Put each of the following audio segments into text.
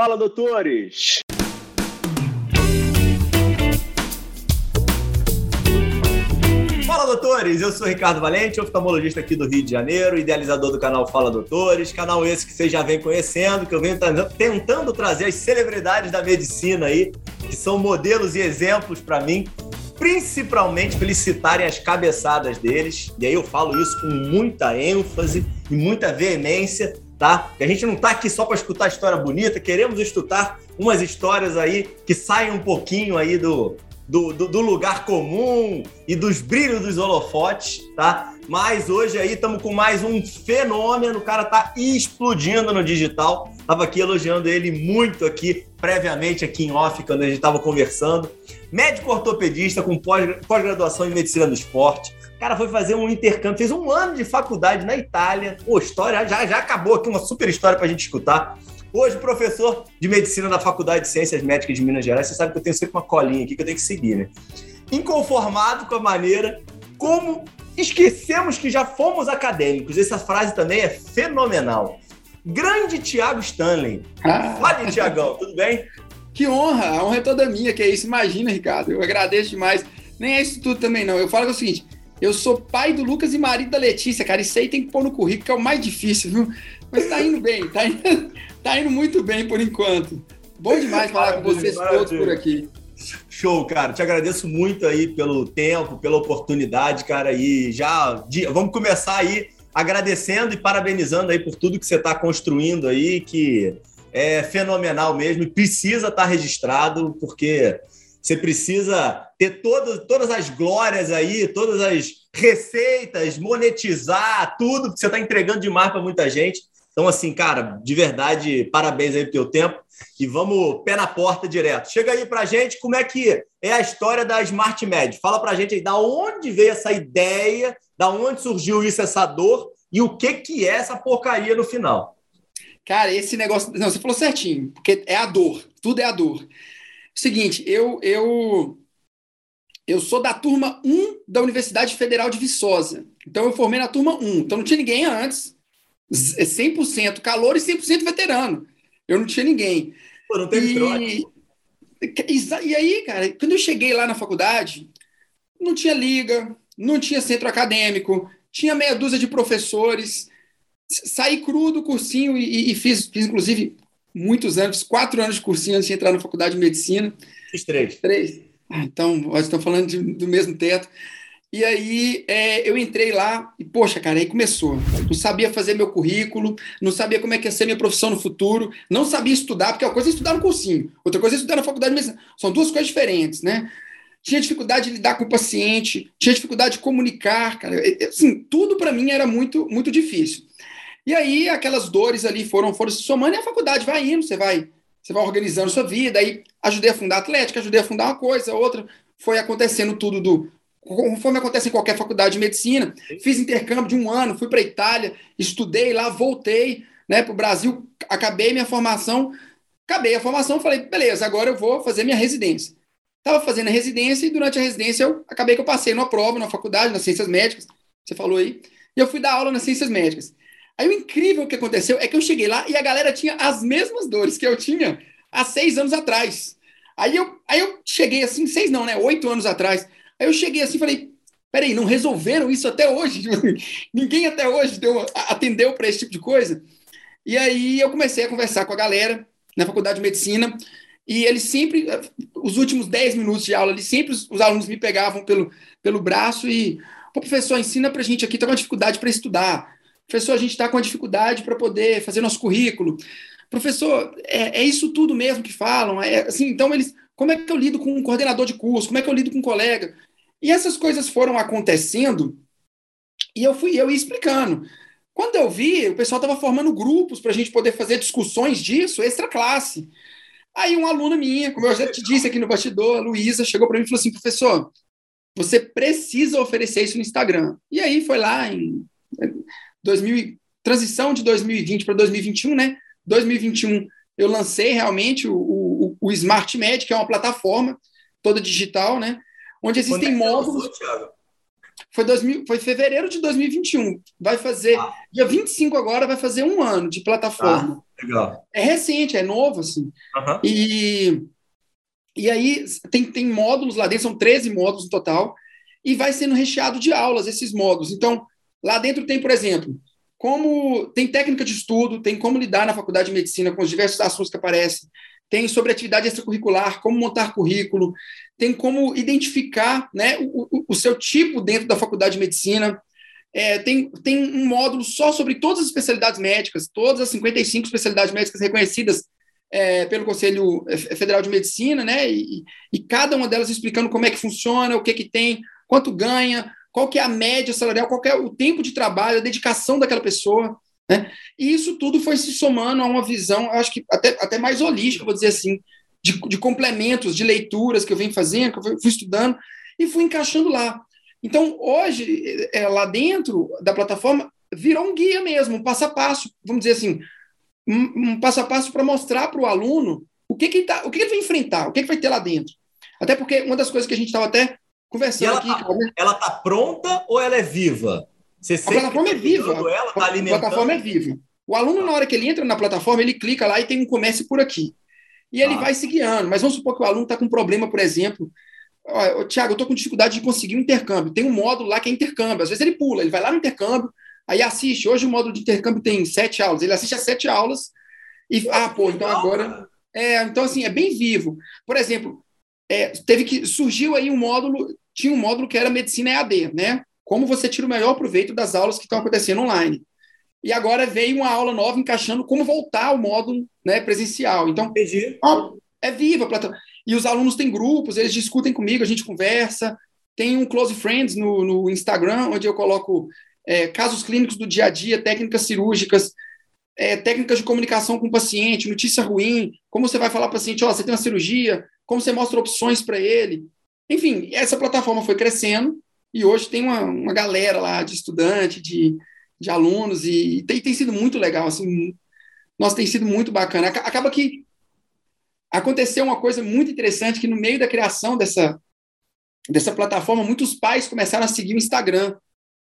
Fala, doutores! Fala, doutores! Eu sou Ricardo Valente, oftalmologista aqui do Rio de Janeiro, idealizador do canal Fala Doutores, canal esse que vocês já vem conhecendo, que eu venho tentando trazer as celebridades da medicina aí, que são modelos e exemplos para mim, principalmente felicitarem as cabeçadas deles, e aí eu falo isso com muita ênfase e muita veemência, tá? A gente não tá aqui só para escutar história bonita, queremos escutar umas histórias aí que saem um pouquinho aí do, do, do, do, lugar comum e dos brilhos dos holofotes, tá? Mas hoje aí estamos com mais um fenômeno, o cara tá explodindo no digital. Tava aqui elogiando ele muito aqui, previamente aqui em off, quando a gente tava conversando. Médico ortopedista com pós-graduação em medicina do esporte, cara foi fazer um intercâmbio, fez um ano de faculdade na Itália. Pô, história, já, já acabou aqui, uma super história pra gente escutar. Hoje, professor de medicina da Faculdade de Ciências Médicas de Minas Gerais. Você sabe que eu tenho sempre uma colinha aqui que eu tenho que seguir, né? Inconformado com a maneira como esquecemos que já fomos acadêmicos. Essa frase também é fenomenal. Grande Tiago Stanley. Ah. Fale, Tiagão, tudo bem? Que honra, a honra é toda minha, que é isso. Imagina, Ricardo, eu agradeço demais. Nem é isso tudo também, não. Eu falo é o seguinte, eu sou pai do Lucas e marido da Letícia, cara. Isso aí tem que pôr no currículo, que é o mais difícil, viu? Mas tá indo bem, tá indo, tá indo muito bem por enquanto. Bom demais falar com vocês todos por aqui. Show, cara. Te agradeço muito aí pelo tempo, pela oportunidade, cara. E já vamos começar aí agradecendo e parabenizando aí por tudo que você está construindo aí, que é fenomenal mesmo e precisa estar tá registrado, porque você precisa ter todo, todas as glórias aí, todas as receitas, monetizar tudo, que você está entregando demais para muita gente. Então, assim, cara, de verdade, parabéns aí pelo teu tempo e vamos pé na porta direto. Chega aí pra gente como é que é a história da Smart Med. Fala pra gente aí da onde veio essa ideia, da onde surgiu isso, essa dor e o que que é essa porcaria no final. Cara, esse negócio. Não, você falou certinho, porque é a dor, tudo é a dor. Seguinte, eu, eu, eu sou da turma 1 da Universidade Federal de Viçosa. Então eu formei na turma 1. Então não tinha ninguém antes. 100% calor e 100% veterano. Eu não tinha ninguém. Pô, não teve e... trote. E aí, cara, quando eu cheguei lá na faculdade, não tinha liga, não tinha centro acadêmico, tinha meia dúzia de professores. Saí cru do cursinho e, e fiz, fiz, inclusive, muitos anos, quatro anos de cursinho antes de entrar na faculdade de medicina. Fiz três. Três. Ah, então, nós estamos falando de, do mesmo teto. E aí é, eu entrei lá e, poxa, cara, aí começou. Não sabia fazer meu currículo, não sabia como é que ia ser minha profissão no futuro, não sabia estudar, porque uma coisa é estudar no cursinho, outra coisa é estudar na faculdade de medicina. São duas coisas diferentes, né? Tinha dificuldade de lidar com o paciente, tinha dificuldade de comunicar, cara. Assim, tudo para mim era muito, muito difícil. E aí aquelas dores ali foram, foram se somando e a faculdade vai indo, você vai, você vai organizando sua vida. Aí ajudei a fundar a Atlética, ajudei a fundar uma coisa, outra. Foi acontecendo tudo do conforme acontece em qualquer faculdade de medicina. Fiz intercâmbio de um ano, fui para a Itália, estudei lá, voltei né, para o Brasil, acabei minha formação, acabei a formação, falei, beleza, agora eu vou fazer minha residência. Estava fazendo a residência e durante a residência eu acabei que eu passei numa prova na faculdade, nas ciências médicas, você falou aí, e eu fui dar aula nas ciências médicas. Aí o incrível que aconteceu é que eu cheguei lá e a galera tinha as mesmas dores que eu tinha há seis anos atrás. Aí eu, aí eu cheguei assim, seis não, né? Oito anos atrás. Aí eu cheguei assim e falei: peraí, não resolveram isso até hoje? Ninguém até hoje deu, atendeu para esse tipo de coisa. E aí eu comecei a conversar com a galera na faculdade de medicina. E eles sempre, os últimos dez minutos de aula, eles sempre os, alunos me pegavam pelo, pelo braço e, Pô, professor, ensina para gente aqui, está com dificuldade para estudar Professor, a gente está com a dificuldade para poder fazer nosso currículo. Professor, é, é, isso tudo mesmo que falam? É, assim, então, eles, como é que eu lido com um coordenador de curso? Como é que eu lido com um colega? E essas coisas foram acontecendo e eu fui eu ia explicando. Quando eu vi, o pessoal estava formando grupos para a gente poder fazer discussões disso, extra classe. Aí uma aluna minha, como eu já te disse aqui no bastidor, a Luísa, chegou para mim e falou assim, professor, você precisa oferecer isso no Instagram. E aí foi lá em 2000, transição de 2020 para 2021, né? 2021 eu lancei realmente o, o, o Smart Med, que é uma plataforma toda digital, né? Onde existem é módulos. Lançou, foi, 2000, foi fevereiro de 2021. Vai fazer. Ah. Dia 25 agora vai fazer um ano de plataforma. Legal. É recente, é novo, assim. Uhum. E, e aí tem, tem módulos lá dentro, são 13 módulos no total, e vai sendo recheado de aulas esses módulos. Então, lá dentro tem, por exemplo, como tem técnica de estudo, tem como lidar na faculdade de medicina com os diversos assuntos que aparecem, tem sobre atividade extracurricular, como montar currículo, tem como identificar né, o, o seu tipo dentro da faculdade de medicina, é, tem, tem um módulo só sobre todas as especialidades médicas, todas as 55 especialidades médicas reconhecidas é, pelo Conselho Federal de Medicina, né? E, e, cada uma delas explicando como é que funciona, o que, que tem, quanto ganha, qual que é a média salarial, qual é o tempo de trabalho, a dedicação daquela pessoa. Né? E isso tudo foi se somando a uma visão, acho que até, até mais holística, vou dizer assim, de, de complementos, de leituras que eu venho fazendo, que eu fui, estudando, e fui encaixando lá. Então, hoje, é, lá dentro da plataforma, virou um guia mesmo, um passo a passo, vamos dizer assim, um, um passo a passo para mostrar para o aluno o que, que, ele tá, o que, que ele vai enfrentar, o que, que vai ter lá dentro. Até porque uma das coisas que a gente estava até conversando ela aqui. Tá, ela está pronta ou ela é viva? Você a plataforma é viva. Ela, tá a plataforma é viva. O aluno, na hora que ele entra na plataforma, ele clica lá e tem um comércio por aqui. E ele ah. vai se guiando. Mas vamos supor que o aluno está com um problema, por exemplo. Ó, Tiago, eu estou com dificuldade de conseguir um intercâmbio. Tem um módulo lá que é intercâmbio. Às vezes ele pula, ele vai lá no intercâmbio, aí assiste. Hoje o módulo de intercâmbio tem sete aulas. Ele assiste as sete aulas e, ah, pô, então agora. É, então, assim, é bem vivo. Por exemplo, é, teve que. Surgiu aí um módulo, tinha um módulo que era medicina EAD, né? Como você tira o melhor proveito das aulas que estão acontecendo online. E agora veio uma aula nova encaixando como voltar ao módulo né, presencial. Então, ó, é viva a plataforma. E os alunos têm grupos, eles discutem comigo, a gente conversa. Tem um Close Friends no, no Instagram, onde eu coloco é, casos clínicos do dia a dia, técnicas cirúrgicas, é, técnicas de comunicação com o paciente, notícia ruim, como você vai falar para o paciente, ó, você tem uma cirurgia, como você mostra opções para ele. Enfim, essa plataforma foi crescendo e hoje tem uma, uma galera lá de estudante, de, de alunos, e tem, tem sido muito legal, assim, nossa, tem sido muito bacana. Acaba que aconteceu uma coisa muito interessante, que no meio da criação dessa, dessa plataforma, muitos pais começaram a seguir o Instagram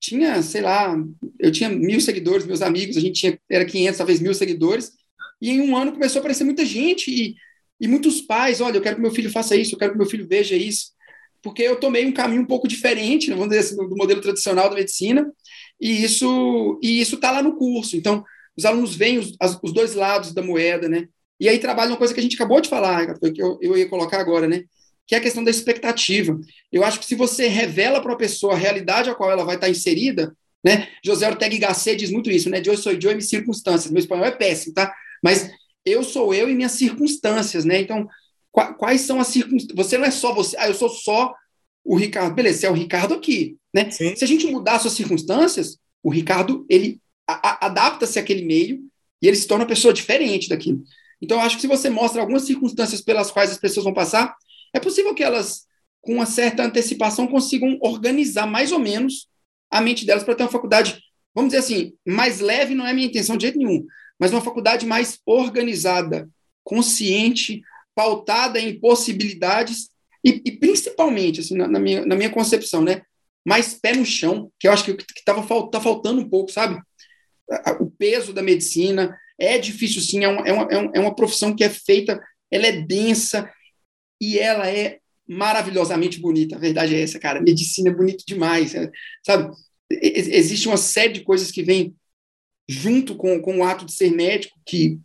tinha, sei lá, eu tinha mil seguidores, meus amigos, a gente tinha, era 500, talvez mil seguidores, e em um ano começou a aparecer muita gente e, e muitos pais, olha, eu quero que meu filho faça isso, eu quero que meu filho veja isso, porque eu tomei um caminho um pouco diferente, vamos dizer assim, do modelo tradicional da medicina, e isso e isso está lá no curso. Então, os alunos veem os, as, os dois lados da moeda, né? E aí trabalha uma coisa que a gente acabou de falar, que eu, eu ia colocar agora, né? Que é a questão da expectativa. Eu acho que se você revela para a pessoa a realidade a qual ela vai estar inserida, né? José Ortega y Gasset diz muito isso, né? Eu sou eu e minhas circunstâncias. Meu espanhol é péssimo, tá? Mas eu sou eu e minhas circunstâncias, né? Então, quais são as circunstâncias? Você não é só você, ah, eu sou só o Ricardo. Beleza, você é o Ricardo aqui, né? Sim. Se a gente mudar suas circunstâncias, o Ricardo, ele adapta-se àquele meio e ele se torna uma pessoa diferente daquilo. Então, eu acho que se você mostra algumas circunstâncias pelas quais as pessoas vão passar, é possível que elas, com uma certa antecipação, consigam organizar mais ou menos a mente delas para ter uma faculdade, vamos dizer assim, mais leve não é minha intenção de jeito nenhum, mas uma faculdade mais organizada, consciente, pautada em possibilidades e, e principalmente, assim, na, na, minha, na minha concepção, né, mais pé no chão, que eu acho que estava tá faltando um pouco, sabe? O peso da medicina é difícil, sim, é uma, é uma, é uma é profissão que é feita, ela é densa, e ela é maravilhosamente bonita. A verdade é essa, cara. Medicina é bonito demais, é, sabe? Existe uma série de coisas que vêm junto com, com o ato de ser médico que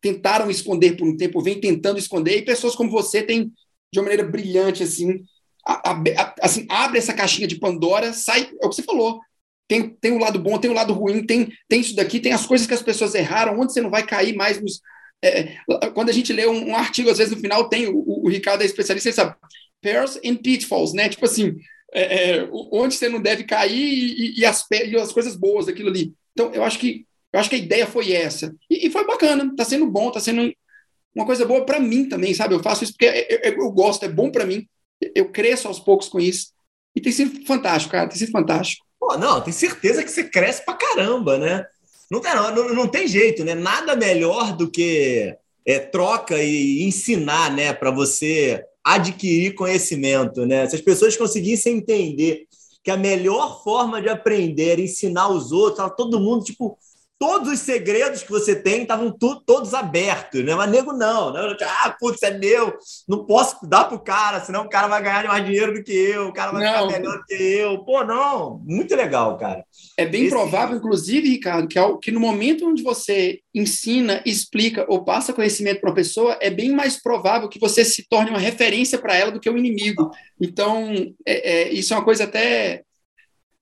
tentaram esconder por um tempo, vem tentando esconder, e pessoas como você têm, de uma maneira brilhante, assim, a, a, a, assim abre essa caixinha de Pandora, sai, é o que você falou, tem, tem o lado bom, tem o lado ruim, tem, tem isso daqui, tem as coisas que as pessoas erraram, onde você não vai cair mais nos, é, quando a gente lê um, um, artigo, às vezes no final tem, o, o Ricardo é especialista, ele sabe, pairs and pitfalls, né? Tipo assim, é, é, onde você não deve cair e, e, as, e as coisas boas daquilo ali. Então, eu acho que eu acho que a ideia foi essa. E, e foi bacana, tá sendo bom, tá sendo uma coisa boa para mim também, sabe? Eu faço isso porque eu, eu, eu gosto, é bom para mim. Eu cresço aos poucos com isso. E tem sido fantástico, cara, tem sido fantástico. Pô, não, tem certeza que você cresce pra caramba, né? Não, tem, não, não tem jeito, né? Nada melhor do que é, troca e ensinar, né? Para você adquirir conhecimento, né? Se as pessoas conseguissem entender que a melhor forma de aprender é ensinar os outros, todo mundo, tipo, todos os segredos que você tem estavam todos abertos, né? Mas nego não, né? Ah, putz, é meu, não posso dar pro cara, senão o cara vai ganhar mais dinheiro do que eu, o cara vai não. ficar melhor do que eu. Pô, não, muito legal, cara. É bem Esse... provável, inclusive, Ricardo, que, que no momento onde você ensina, explica ou passa conhecimento para uma pessoa, é bem mais provável que você se torne uma referência para ela do que o um inimigo. Então, é, é, isso é uma coisa até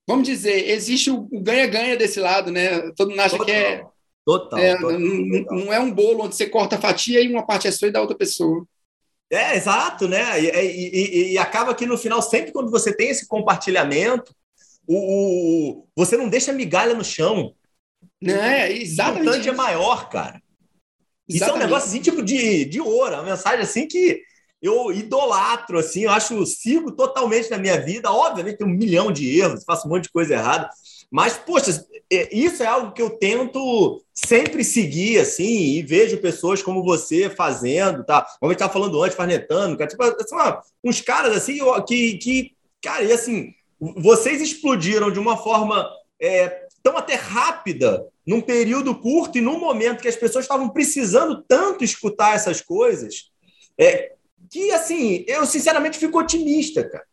vamos dizer, existe o ganha-ganha desse lado, né? Todo mundo acha total, que é. Total, é total, não, total. não, é um bolo onde você corta a fatia e uma parte é sua e da outra pessoa. É, exato, né? E, e, e, acaba que no final, sempre quando você tem esse compartilhamento, o, o você não deixa migalha no chão. Não, é, exatamente. O é maior, cara. Exatamente. Isso é um negócio assim, tipo de, de ouro, uma mensagem assim que eu idolatro, assim, eu acho, sigo totalmente na minha vida. Obviamente, tem um milhão de erros, faço um monte de coisa errada, mas, poxa, é, isso é algo que eu tento sempre seguir, assim, e vejo pessoas como você fazendo, tá? Como a gente estava falando antes, farnetando, cara, tipo, assim, uns caras, assim, que, que, cara, e assim, vocês explodiram de uma forma é, tão até rápida, num período curto e num momento que as pessoas estavam precisando tanto escutar essas coisas, é, que, assim, eu sinceramente fico otimista, cara.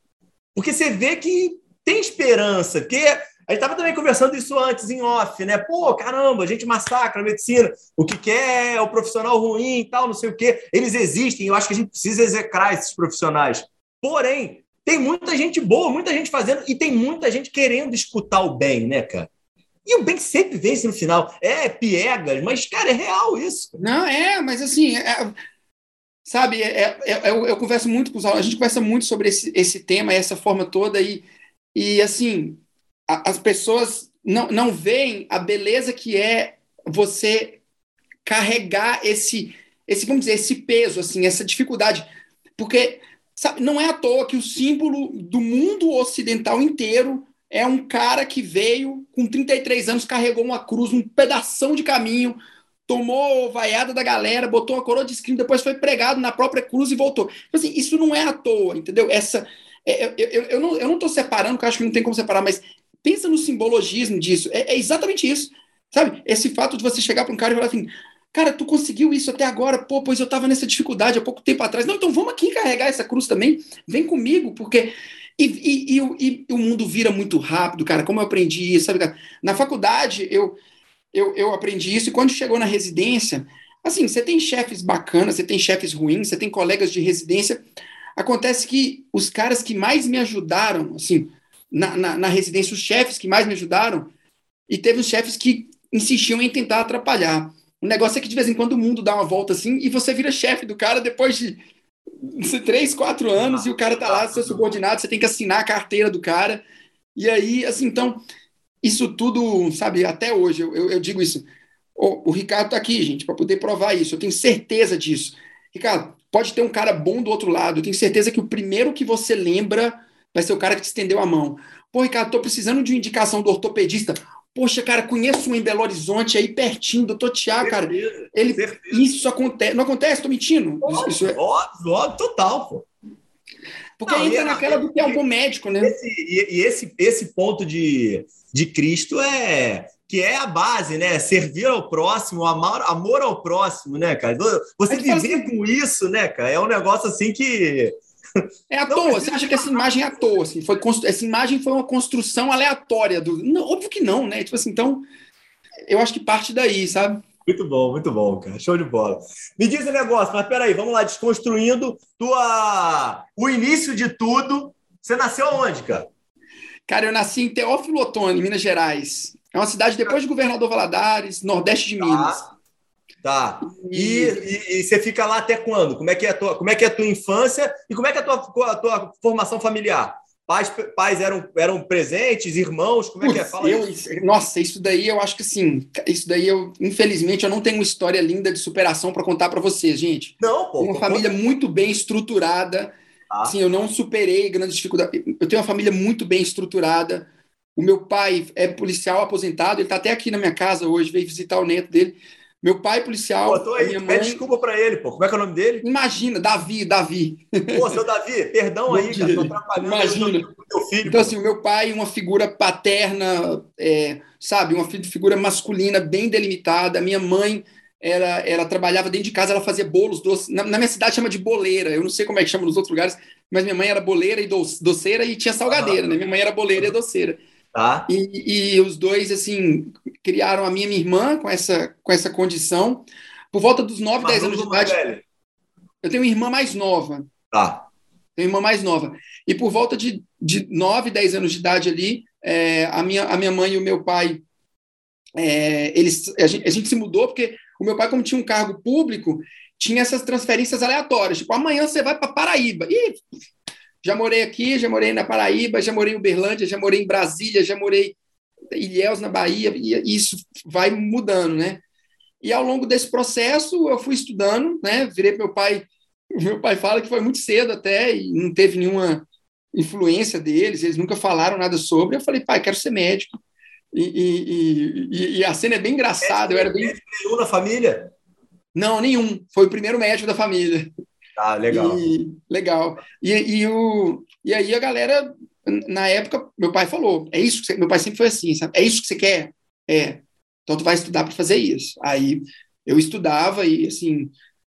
Porque você vê que tem esperança, porque a gente estava também conversando isso antes em off, né? Pô, caramba, a gente massacra a medicina, o que quer é o profissional ruim e tal, não sei o quê. Eles existem, eu acho que a gente precisa execrar esses profissionais. Porém, tem muita gente boa, muita gente fazendo e tem muita gente querendo escutar o bem, né, cara? E o bem sempre vence no final. É piegas, mas, cara, é real isso. Não, é, mas assim, é, Sabe, é, é, é, eu, eu, converso muito com os alunos, a gente conversa muito sobre esse, esse tema, essa forma toda, e, e assim, a, as pessoas não, não veem a beleza que é você carregar esse, esse, vamos dizer, esse peso, assim, essa dificuldade. Porque sabe, não é à toa que o símbolo do mundo ocidental inteiro é um cara que veio com 33 anos, carregou uma cruz, um pedação de caminho, tomou vaiada da galera, botou uma coroa de esquina, depois foi pregado na própria cruz e voltou. Tipo assim, isso não é à toa, entendeu? Essa, é, eu, eu, eu, não, eu não separando, porque eu acho que não tem como separar, mas pensa no simbologismo disso. É, é exatamente isso. Sabe? Esse fato de você chegar para um cara e falar assim, cara, tu conseguiu isso até agora, pô, pois eu estava nessa dificuldade há pouco tempo atrás. Não, então vamos aqui carregar essa cruz também, vem comigo, porque. E, e, e, e o mundo vira muito rápido, cara, como eu aprendi isso, sabe? Na faculdade, eu, eu, eu aprendi isso, e quando chegou na residência, assim, você tem chefes bacanas, você tem chefes ruins, você tem colegas de residência. Acontece que os caras que mais me ajudaram, assim, na, na, na residência, os chefes que mais me ajudaram, e teve os chefes que insistiam em tentar atrapalhar. O negócio é que de vez em quando o mundo dá uma volta assim e você vira chefe do cara depois de três, quatro anos e o cara tá lá, seu subordinado, você tem que assinar a carteira do cara. E aí, assim, então, isso tudo, sabe, até hoje, eu, eu digo isso. O, o Ricardo está aqui, gente, para poder provar isso. Eu tenho certeza disso. Ricardo, pode ter um cara bom do outro lado. Eu tenho certeza que o primeiro que você lembra vai ser o cara que te estendeu a mão. Pô, Ricardo, estou precisando de uma indicação do ortopedista. Poxa, cara, conheço um em Belo Horizonte aí pertinho, doutor Tiago, cara. Ele, isso acontece. Não acontece? Estou mentindo? Óbvio, isso é... óbvio, óbvio, total, pô. Porque não, entra naquela do que é um bom médico, né? Esse, e, e esse, esse ponto de de Cristo é que é a base, né? Servir ao próximo, amar, amor ao próximo, né, cara? Você viver assim, com isso, né, cara? É um negócio assim que é à toa. Você acha que essa imagem é à toa? Assim, foi constru... Essa imagem foi uma construção aleatória do. Não, óbvio que não, né? Tipo assim, então eu acho que parte daí, sabe? Muito bom, muito bom, cara. Show de bola. Me diz um negócio, mas peraí, vamos lá, desconstruindo tua... o início de tudo. Você nasceu onde, cara? Cara, eu nasci em Teófilo Otoni, Minas Gerais. É uma cidade depois de Governador Valadares, nordeste de tá. Minas. Tá. E, e, e, você fica lá até quando? Como é que é a tua, como é que é a tua infância e como é que é a tua, a tua formação familiar? Pais, pais eram, eram presentes, irmãos, como é que é? Fala eu, Nossa, isso daí eu acho que sim. Isso daí eu, infelizmente, eu não tenho uma história linda de superação para contar para vocês, gente. Não, pô. Uma família muito bem estruturada ah. Sim, eu não superei grandes dificuldades. Eu tenho uma família muito bem estruturada. O meu pai é policial aposentado, ele está até aqui na minha casa hoje, veio visitar o neto dele. Meu pai policial. Pô, aí, minha mãe... Pede desculpa para ele, pô. Como é que é o nome dele? Imagina, Davi, Davi. Pô, seu Davi, perdão aí, cara. Tô atrapalhando Imagina. Teu filho, então, pô. assim, o meu pai, uma figura paterna, é, sabe, uma figura masculina bem delimitada. Minha mãe, ela, ela trabalhava dentro de casa, ela fazia bolos doces. Na, na, minha cidade chama de boleira. Eu não sei como é que chama nos outros lugares, mas minha mãe era boleira e doceira e tinha salgadeira, né? Minha mãe era boleira e doceira. Tá. E, e, os dois, assim, criaram a minha, minha irmã com essa, com essa condição. Por volta dos 9, 10 anos de idade. Velho. Eu tenho uma irmã mais nova. Tá. Tenho uma irmã mais nova. E por volta de, de 9, 10 anos de idade ali, é, a, minha, a minha mãe e o meu pai, é, eles, a gente, a gente se mudou porque o meu pai, como tinha um cargo público, tinha essas transferências aleatórias. Tipo, amanhã você vai para Paraíba. E já morei aqui, já morei na Paraíba, já morei em Uberlândia, já morei em Brasília, já morei em Ilhéus, na Bahia, e isso vai mudando, né? E ao longo desse processo, eu fui estudando, né? Virei meu pai. Meu pai fala que foi muito cedo até e não teve nenhuma influência deles, eles nunca falaram nada sobre. Eu falei, pai, quero ser médico. E, e, e, a cena é bem engraçada. Eu era bem. Nenhum na família? Não, nenhum. Foi o primeiro médico da família. Ah, legal. E, legal. E, e, o, e aí a galera, na época, meu pai falou: é isso você, meu pai sempre foi assim, sabe? É isso que você quer? É. Então tu vai estudar para fazer isso. Aí eu estudava e assim,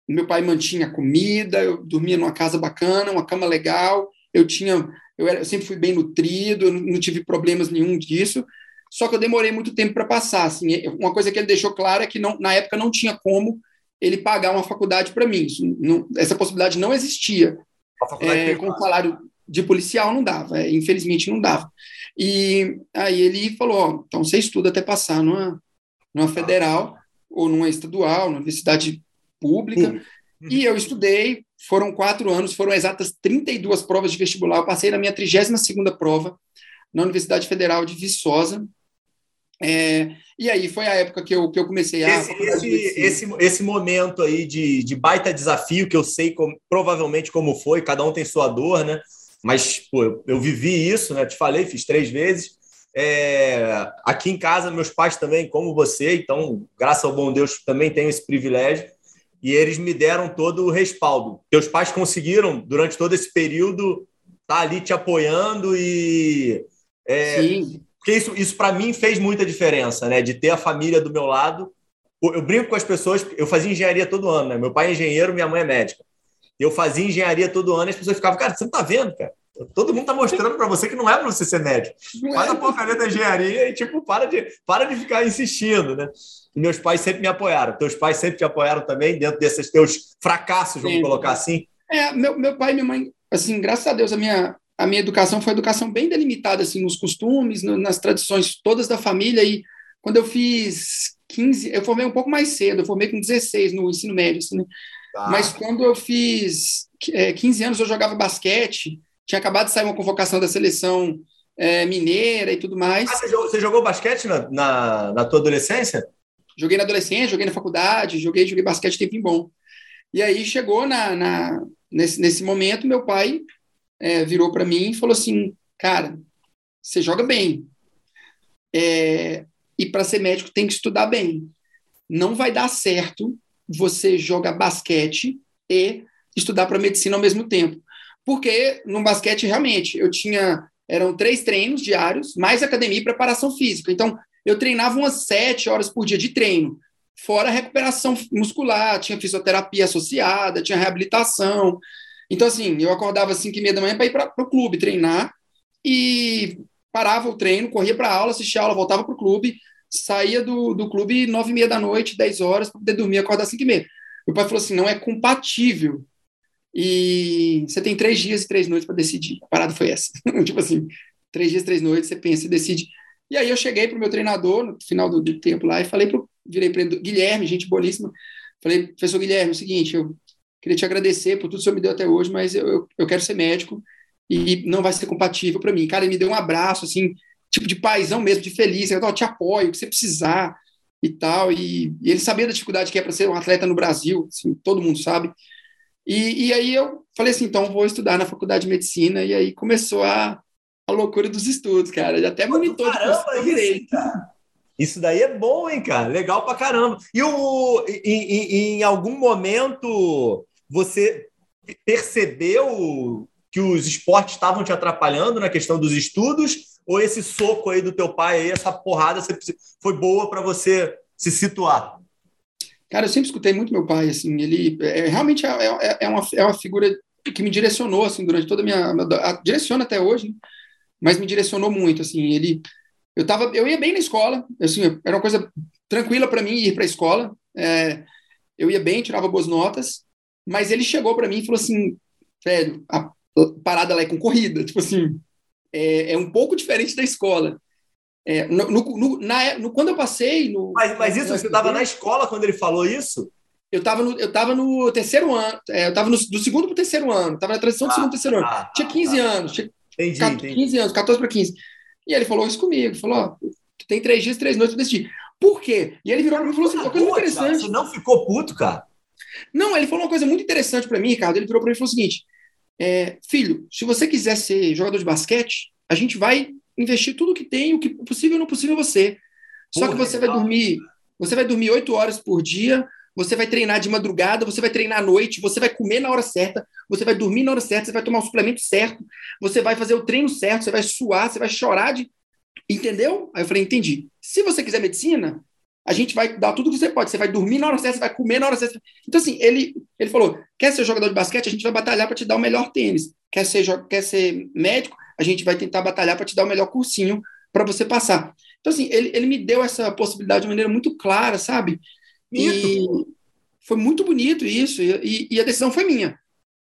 meu pai mantinha comida, eu dormia numa casa bacana, uma cama legal, eu tinha, eu, era, eu sempre fui bem nutrido, eu não tive problemas nenhum disso. Só que eu demorei muito tempo para passar. Assim, uma coisa que ele deixou claro é que não, na época não tinha como ele pagar uma faculdade para mim. Não, essa possibilidade não existia. É, com o salário de policial não dava, é, infelizmente não dava. E aí ele falou: ó, então você estuda até passar numa, numa federal ou numa estadual, numa universidade pública. Uhum. E eu estudei, foram quatro anos, foram exatas 32 provas de vestibular. Eu passei na minha 32 prova na Universidade Federal de Viçosa, é, e aí foi a época que eu, que eu comecei a. Esse, esse, esse, esse, momento aí de, de baita desafio, que eu sei como, provavelmente como foi, cada um tem sua dor, né? Mas pô, eu, eu vivi isso, né? Te falei, fiz três vezes. É, aqui em casa, meus pais também, como você, então, graças ao bom Deus, também tenho esse privilégio. E eles me deram todo o respaldo. Teus pais conseguiram, durante todo esse período, estar tá ali te apoiando e. É, Sim porque isso, isso para mim fez muita diferença, né? De ter a família do meu lado. Eu brinco com as pessoas, eu fazia engenharia todo ano, né? Meu pai é engenheiro, minha mãe é médica. Eu fazia engenharia todo ano e as pessoas ficavam, cara, você não tá vendo, cara? Todo mundo tá mostrando para você que não é para você ser médico. Faz a porcaria da engenharia e, tipo, para de, para de ficar insistindo, né? E meus pais sempre me apoiaram. Teus pais sempre te apoiaram também, dentro desses teus fracassos, vamos Sim. colocar assim? É, meu, meu pai e minha mãe, assim, graças a Deus, a minha, a minha educação foi uma educação bem delimitada assim nos costumes, no, nas tradições todas da família e quando eu fiz 15, eu formei um pouco mais cedo, eu formei com 16 no ensino médio, assim, né? tá. Mas quando eu fiz é, 15 anos eu jogava basquete, tinha acabado de sair uma convocação da seleção é, mineira e tudo mais. Ah, você jogou, você jogou basquete na, na, na, tua adolescência? Joguei na adolescência, joguei na faculdade, joguei, joguei basquete tempo bom. E aí chegou na, na nesse, nesse momento, meu pai é, virou para mim e falou assim: Cara, você joga bem. É, e para ser médico tem que estudar bem. Não vai dar certo você jogar basquete e estudar para medicina ao mesmo tempo. Porque no basquete, realmente, eu tinha. Eram três treinos diários, mais academia e preparação física. Então, eu treinava umas sete horas por dia de treino, fora recuperação muscular, tinha fisioterapia associada, tinha reabilitação, então, assim, eu acordava às 5 e meia da manhã para ir para o clube treinar e parava o treino, corria para aula, assistia a aula, voltava para o clube, saía do, do clube nove e meia da noite, 10 horas, para poder dormir acordar às 5 e meia. Meu pai falou assim, não é compatível. E você tem três dias e três noites para decidir. A parada foi essa. tipo assim, três dias, três noites, você pensa e decide. E aí eu cheguei para o meu treinador, no final do, do tempo lá, e falei para virei Guilherme, gente boníssima, falei, professor Guilherme, é o seguinte, eu Queria te agradecer por tudo que o senhor me deu até hoje, mas eu, eu, eu quero ser médico e não vai ser compatível para mim. Cara, ele me deu um abraço, assim, tipo de paizão mesmo, de feliz. Eu te apoio, o que você precisar e tal. E, e ele sabia da dificuldade que é para ser um atleta no Brasil, assim, todo mundo sabe. E, e, aí eu falei assim, então vou estudar na faculdade de medicina. E aí começou a, a loucura dos estudos, cara. Até monitor Caramba, de direito. Isso daí é bom, hein, cara? Legal pra caramba. E o, em, em, em algum momento você percebeu que os esportes estavam te atrapalhando na questão dos estudos? Ou esse soco aí do teu pai, aí, essa porrada foi boa para você se situar? Cara, eu sempre escutei muito meu pai, assim, ele é, realmente é, é, é, uma, é uma figura que me direcionou, assim, durante toda a minha... A, direciona até hoje, mas me direcionou muito, assim, ele... Eu, tava, eu ia bem na escola, assim, era uma coisa tranquila para mim ir para a escola, é, eu ia bem, tirava boas notas, mas ele chegou para mim e falou assim, velho, a parada lá é concorrida, tipo assim, é, é um pouco diferente da escola. É, no, no, na, no, quando eu passei. No, mas, mas isso, você estava na escola quando ele falou isso? Eu estava no, eu tava no terceiro ano, é, eu estava do segundo para o terceiro ano, estava na transição do ah, segundo para o terceiro ano. Ah, tinha 15 ah, anos, tinha entendi, 14, entendi. 15 anos, 14 para 15. E ele falou isso comigo, falou: ó, tem três dias, três noites para decidir. Por quê? E ele virou para mim e falou assim: uma coisa interessante. Você não ficou puto, cara? Não, ele falou uma coisa muito interessante para mim, Ricardo. Ele virou para mim e falou o seguinte: é, filho, se você quiser ser jogador de basquete, a gente vai investir tudo que tem, o que possível e não possível você. Só Porra, que você vai dormir, você vai dormir oito horas por dia, você vai treinar de madrugada, você vai treinar à noite, você vai comer na hora certa, você vai dormir na hora certa, você vai tomar o suplemento certo, você vai fazer o treino certo, você vai suar, você vai chorar de. Entendeu? Aí eu falei, entendi. Se você quiser medicina, a gente vai dar tudo que você pode. Você vai dormir na hora certa, você vai comer na hora certa. Então, assim, ele, ele falou: quer ser jogador de basquete? A gente vai batalhar para te dar o melhor tênis. Quer ser, quer ser médico? A gente vai tentar batalhar para te dar o melhor cursinho para você passar. Então, assim, ele, ele me deu essa possibilidade de maneira muito clara, sabe? E foi muito bonito isso. E, e, a decisão foi minha.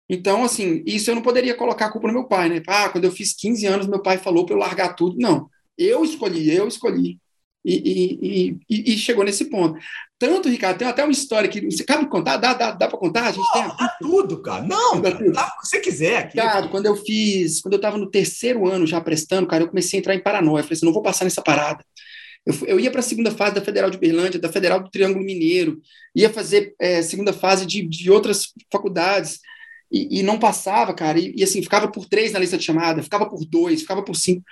Então, assim, isso eu não poderia colocar a culpa no meu pai, né? Ah, quando eu fiz 15 anos, meu pai falou para eu largar tudo. Não. Eu escolhi, eu escolhi e, e, e, chegou nesse ponto. Tanto, Ricardo, tem até uma história que você cabe contar? Dá, dá, dá para contar? A gente oh, tem dá tudo, cara. Não, dá tudo. Dá o que você quiser. Aqui. Ricardo, quando eu fiz, quando eu estava no terceiro ano já prestando, cara, eu comecei a entrar em paranoia. Eu falei assim, não vou passar nessa parada. Eu, eu ia para a segunda fase da Federal de Berlândia, da Federal do Triângulo Mineiro, ia fazer é, segunda fase de, de outras faculdades. E, e não passava, cara, e, e assim, ficava por três na lista de chamada, ficava por dois, ficava por cinco.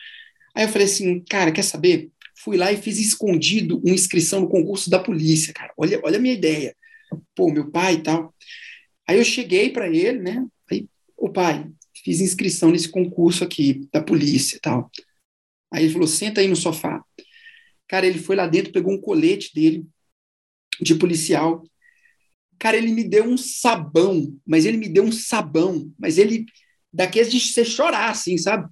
Aí eu falei assim, cara, quer saber? Fui lá e fiz escondido uma inscrição no concurso da polícia, cara. Olha, olha a minha ideia. Pô, meu pai e tal. Aí eu cheguei para ele, né? Aí, o pai, fiz inscrição nesse concurso aqui da polícia e tal. Aí ele falou: senta aí no sofá. Cara, ele foi lá dentro, pegou um colete dele de policial. Cara, ele me deu um sabão, mas ele me deu um sabão, mas ele daqueles de você chorar, assim, sabe?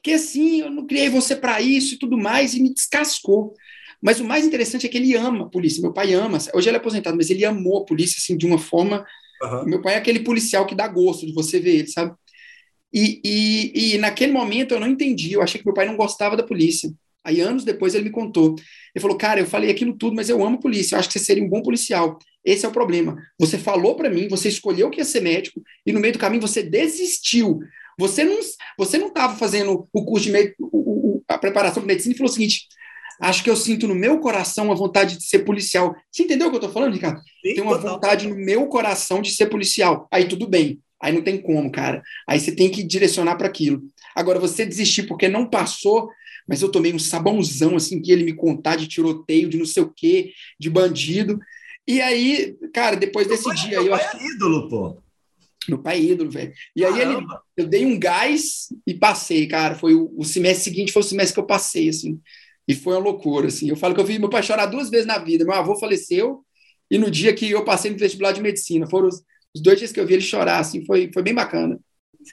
Porque assim, eu não criei você para isso e tudo mais, e me descascou. Mas o mais interessante é que ele ama a polícia. Meu pai ama. Hoje ele é aposentado, mas ele amou a polícia assim, de uma forma. Uhum. Meu pai é aquele policial que dá gosto de você ver ele, sabe? E, e, e, naquele momento eu não entendi. Eu achei que meu pai não gostava da polícia. Aí, anos depois, ele me contou. Ele falou: Cara, eu falei aquilo tudo, mas eu amo a polícia. Eu acho que você seria um bom policial. Esse é o problema. Você falou para mim, você escolheu que ia ser médico, e no meio do caminho você desistiu. Você não você não estava fazendo o curso de med, o, o, a preparação para medicina e falou o seguinte: acho que eu sinto no meu coração a vontade de ser policial. Você entendeu o que eu estou falando, Ricardo? Sim, tem uma total. vontade no meu coração de ser policial. Aí tudo bem. Aí não tem como, cara. Aí você tem que direcionar para aquilo. Agora, você desistir porque não passou, mas eu tomei um sabãozão, assim, que ele me contar de tiroteio, de não sei o quê, de bandido. E aí, cara, depois desse pai, dia. Eu acho... é ídolo, pô. Meu pai é ídolo, velho. E aí ele, eu dei um gás e passei, cara. Foi o, o, semestre seguinte, foi o semestre que eu passei, assim. E foi uma loucura, assim. Eu falo que eu vi meu pai chorar duas vezes na vida. Meu avô faleceu e no dia que eu passei no vestibular de medicina. Foram os, os dois dias que eu vi ele chorar, assim. Foi, foi bem bacana.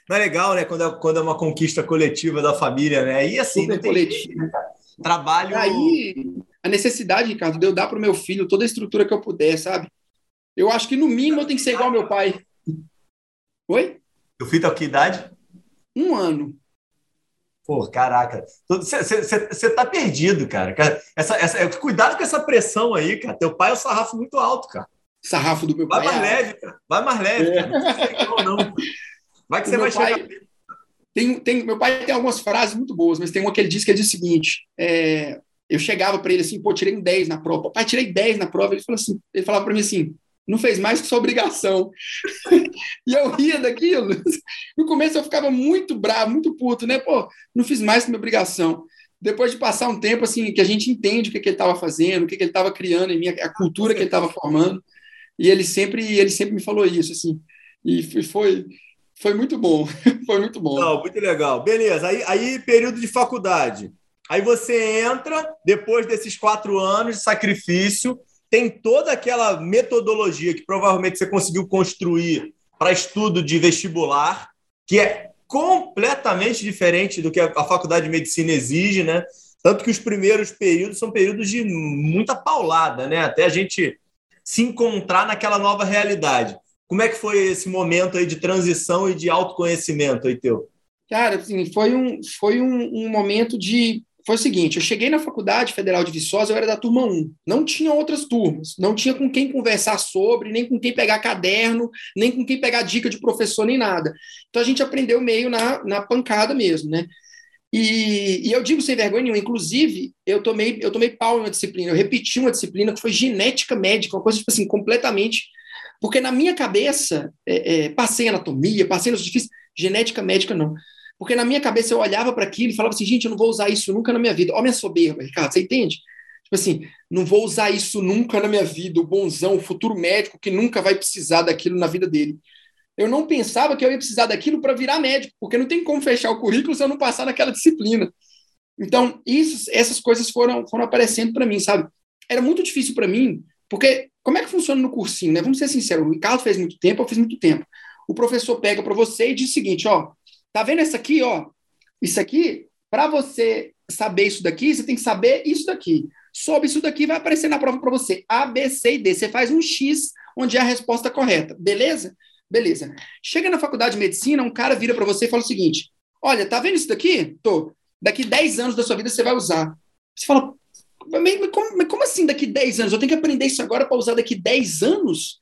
Não é legal, né? Quando é, quando é uma conquista coletiva da família, né? E assim, Super coletivo. Né, Trabalho. Aí, a necessidade, Ricardo, de eu dar para o meu filho toda a estrutura que eu puder, sabe? Eu acho que no mínimo eu tenho que ser igual ao meu pai. Oi? O filho tá com que idade? Um ano. Pô, caraca. Você tá perdido, cara. Essa, essa, cuidado com essa pressão aí, cara. Teu pai é um sarrafo muito alto, cara. Sarrafo do meu vai pai. Vai mais é leve, cara. Vai mais leve, é. cara. Não, não. Vai que o você vai pai... chegar. Tem, tem, meu pai tem algumas frases muito boas, mas tem uma que ele diz que ele diz o seguinte: é, eu chegava para ele assim, pô, tirei um 10 na prova. Pai, tirei 10 na prova. Ele, falou assim, ele falava para mim assim: não fez mais que sua obrigação. e eu ria daquilo. No começo eu ficava muito bravo, muito puto, né? Pô, não fiz mais que minha obrigação. depois de passar um tempo assim que a gente entende o que, que ele estava fazendo, o que, que ele estava criando em mim, a cultura que ele estava formando. E ele sempre, ele sempre me falou isso, assim. E foi, foi muito bom. foi muito bom. Não, muito legal. Beleza. Aí, aí, período de faculdade. Aí você entra, depois desses quatro anos de sacrifício, tem toda aquela metodologia que provavelmente você conseguiu construir para estudo de vestibular, que é completamente diferente do que a faculdade de medicina exige, né? Tanto que os primeiros períodos são períodos de muita paulada, né? Até a gente se encontrar naquela nova realidade. Como é que foi esse momento aí de transição e de autoconhecimento aí teu? Cara, assim, foi um, foi um, um momento de foi o seguinte: eu cheguei na Faculdade Federal de Viçosa, eu era da turma 1. Não tinha outras turmas, não tinha com quem conversar sobre, nem com quem pegar caderno, nem com quem pegar dica de professor, nem nada. Então a gente aprendeu meio na, na pancada mesmo, né? E, e, eu digo sem vergonha nenhuma, inclusive, eu tomei, eu tomei pau em uma disciplina, eu repeti uma disciplina que foi genética médica, uma coisa tipo assim, completamente. Porque na minha cabeça, é, é, passei anatomia, passei nos difíceis, genética médica não. Porque na minha cabeça eu olhava para aquilo e falava assim, gente, eu não vou usar isso nunca na minha vida. Olha minha soberba, Ricardo, você entende? Tipo assim, não vou usar isso nunca na minha vida, o bonzão, o futuro médico que nunca vai precisar daquilo na vida dele. Eu não pensava que eu ia precisar daquilo para virar médico, porque não tem como fechar o currículo se eu não passar naquela disciplina. Então, isso, essas coisas foram, foram aparecendo para mim, sabe? Era muito difícil para mim, porque como é que funciona no cursinho, né? Vamos ser sinceros, o Ricardo fez muito tempo, eu fiz muito tempo. O professor pega para você e diz o seguinte, ó, Tá vendo essa aqui, ó? Isso aqui, para você saber isso daqui, você tem que saber isso daqui. Sobre isso daqui vai aparecer na prova para você. A, B, C e D. Você faz um X onde é a resposta correta. Beleza? Beleza. Chega na faculdade de medicina, um cara vira para você e fala o seguinte: Olha, tá vendo isso daqui? Tô. Daqui 10 anos da sua vida você vai usar. Você fala, mas como, mas como assim daqui 10 anos? Eu tenho que aprender isso agora para usar daqui 10 anos?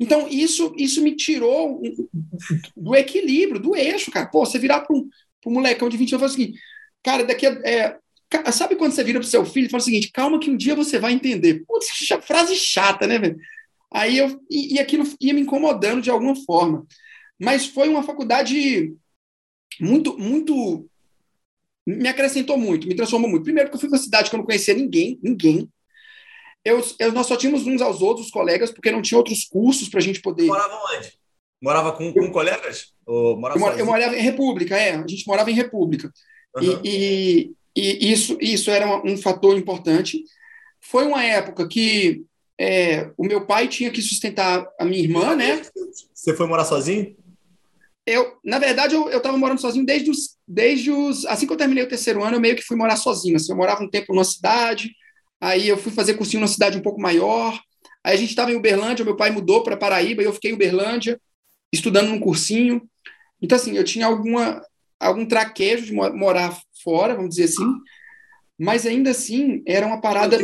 Então, isso, isso me tirou do equilíbrio, do eixo, cara. Pô, você virar para um, um molecão de 20 anos e falar o seguinte, cara, daqui a. É, sabe quando você vira para o seu filho e fala o seguinte, calma que um dia você vai entender. Putz, frase chata, né, velho? Aí eu. E, e aquilo ia me incomodando de alguma forma. Mas foi uma faculdade muito, muito. Me acrescentou muito, me transformou muito. Primeiro, porque eu fui para uma cidade que eu não conhecia ninguém, ninguém eu, eu, nós só tínhamos uns aos outros, os colegas, porque não tinha outros cursos para a gente poder. Morava onde? Morava com, com colegas? Ou morava eu, eu, morava em República, é. A gente morava em República. Uhum. E, e, e, isso, isso era um, um, fator importante. Foi uma época que é, o meu pai tinha que sustentar a minha irmã, né? Você foi morar sozinho? Eu, na verdade, eu estava morando sozinho desde os, desde os. Assim que eu terminei o terceiro ano, eu meio que fui morar sozinho. Assim, eu morava um tempo numa cidade, Aí eu fui fazer cursinho numa cidade um pouco maior. Aí a gente estava em Uberlândia, meu pai mudou para Paraíba e eu fiquei em Uberlândia, estudando num cursinho. Então, assim, eu tinha alguma, algum traquejo de morar fora, vamos dizer assim, mas ainda assim era uma parada.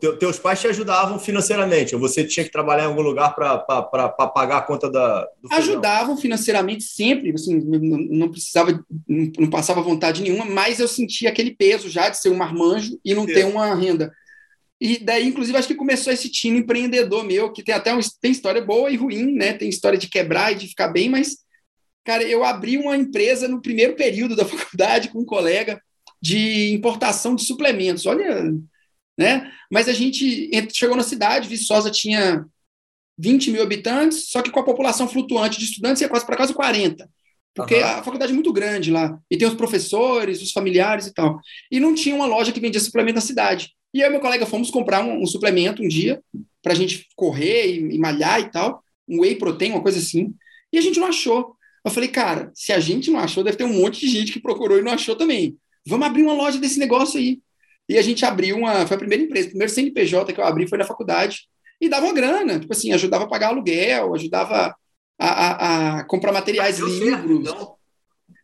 Teu, teus pais te ajudavam financeiramente, ou você tinha que trabalhar em algum lugar para pagar a conta da. ajudavam financeiramente sempre, assim, não, precisava, não, passava vontade nenhuma, mas eu sentia aquele peso já de ser um marmanjo e não Sim. ter uma renda. E daí, inclusive, acho que começou esse time empreendedor meu, que tem até uma, tem história boa e ruim, né? Tem história de quebrar e de ficar bem, mas, cara, eu abri uma empresa no primeiro período da faculdade com um colega de importação de suplementos. Olha, né? Mas a gente chegou na cidade, Viçosa tinha 20 mil habitantes, só que com a população flutuante de estudantes ia quase para quase 40. Porque uhum. a faculdade é muito grande lá. E tem os professores, os familiares e tal. E não tinha uma loja que vendia suplemento na cidade. E eu e meu colega fomos comprar um, um suplemento um dia, para a gente correr e, e, malhar e tal. Um whey protein, uma coisa assim. E a gente não achou. Eu falei, cara, se a gente não achou, deve ter um monte de gente que procurou e não achou também. Vamos abrir uma loja desse negócio aí. E a gente abriu uma. Foi a primeira empresa, o primeiro CNPJ que eu abri foi na faculdade. E dava uma grana, tipo assim, ajudava a pagar aluguel, ajudava a, a, a comprar materiais, livros. Certo, então.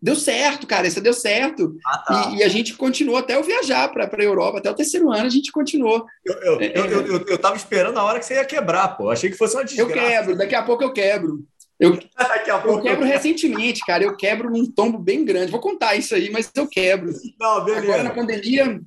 Deu certo, cara, isso deu certo. Ah, tá. e, e, a gente continuou até eu viajar para a Europa, até o terceiro ano a gente continuou. Eu, eu, é, eu, é. eu, eu, eu, esperando a hora que você ia quebrar, pô. Achei que fosse uma desgraça. Eu quebro, daqui a pouco eu quebro. Eu, eu quebro recentemente, cara. Eu quebro num tombo bem grande. Vou contar isso aí, mas eu quebro. Não, beleza. Agora, na pandemia,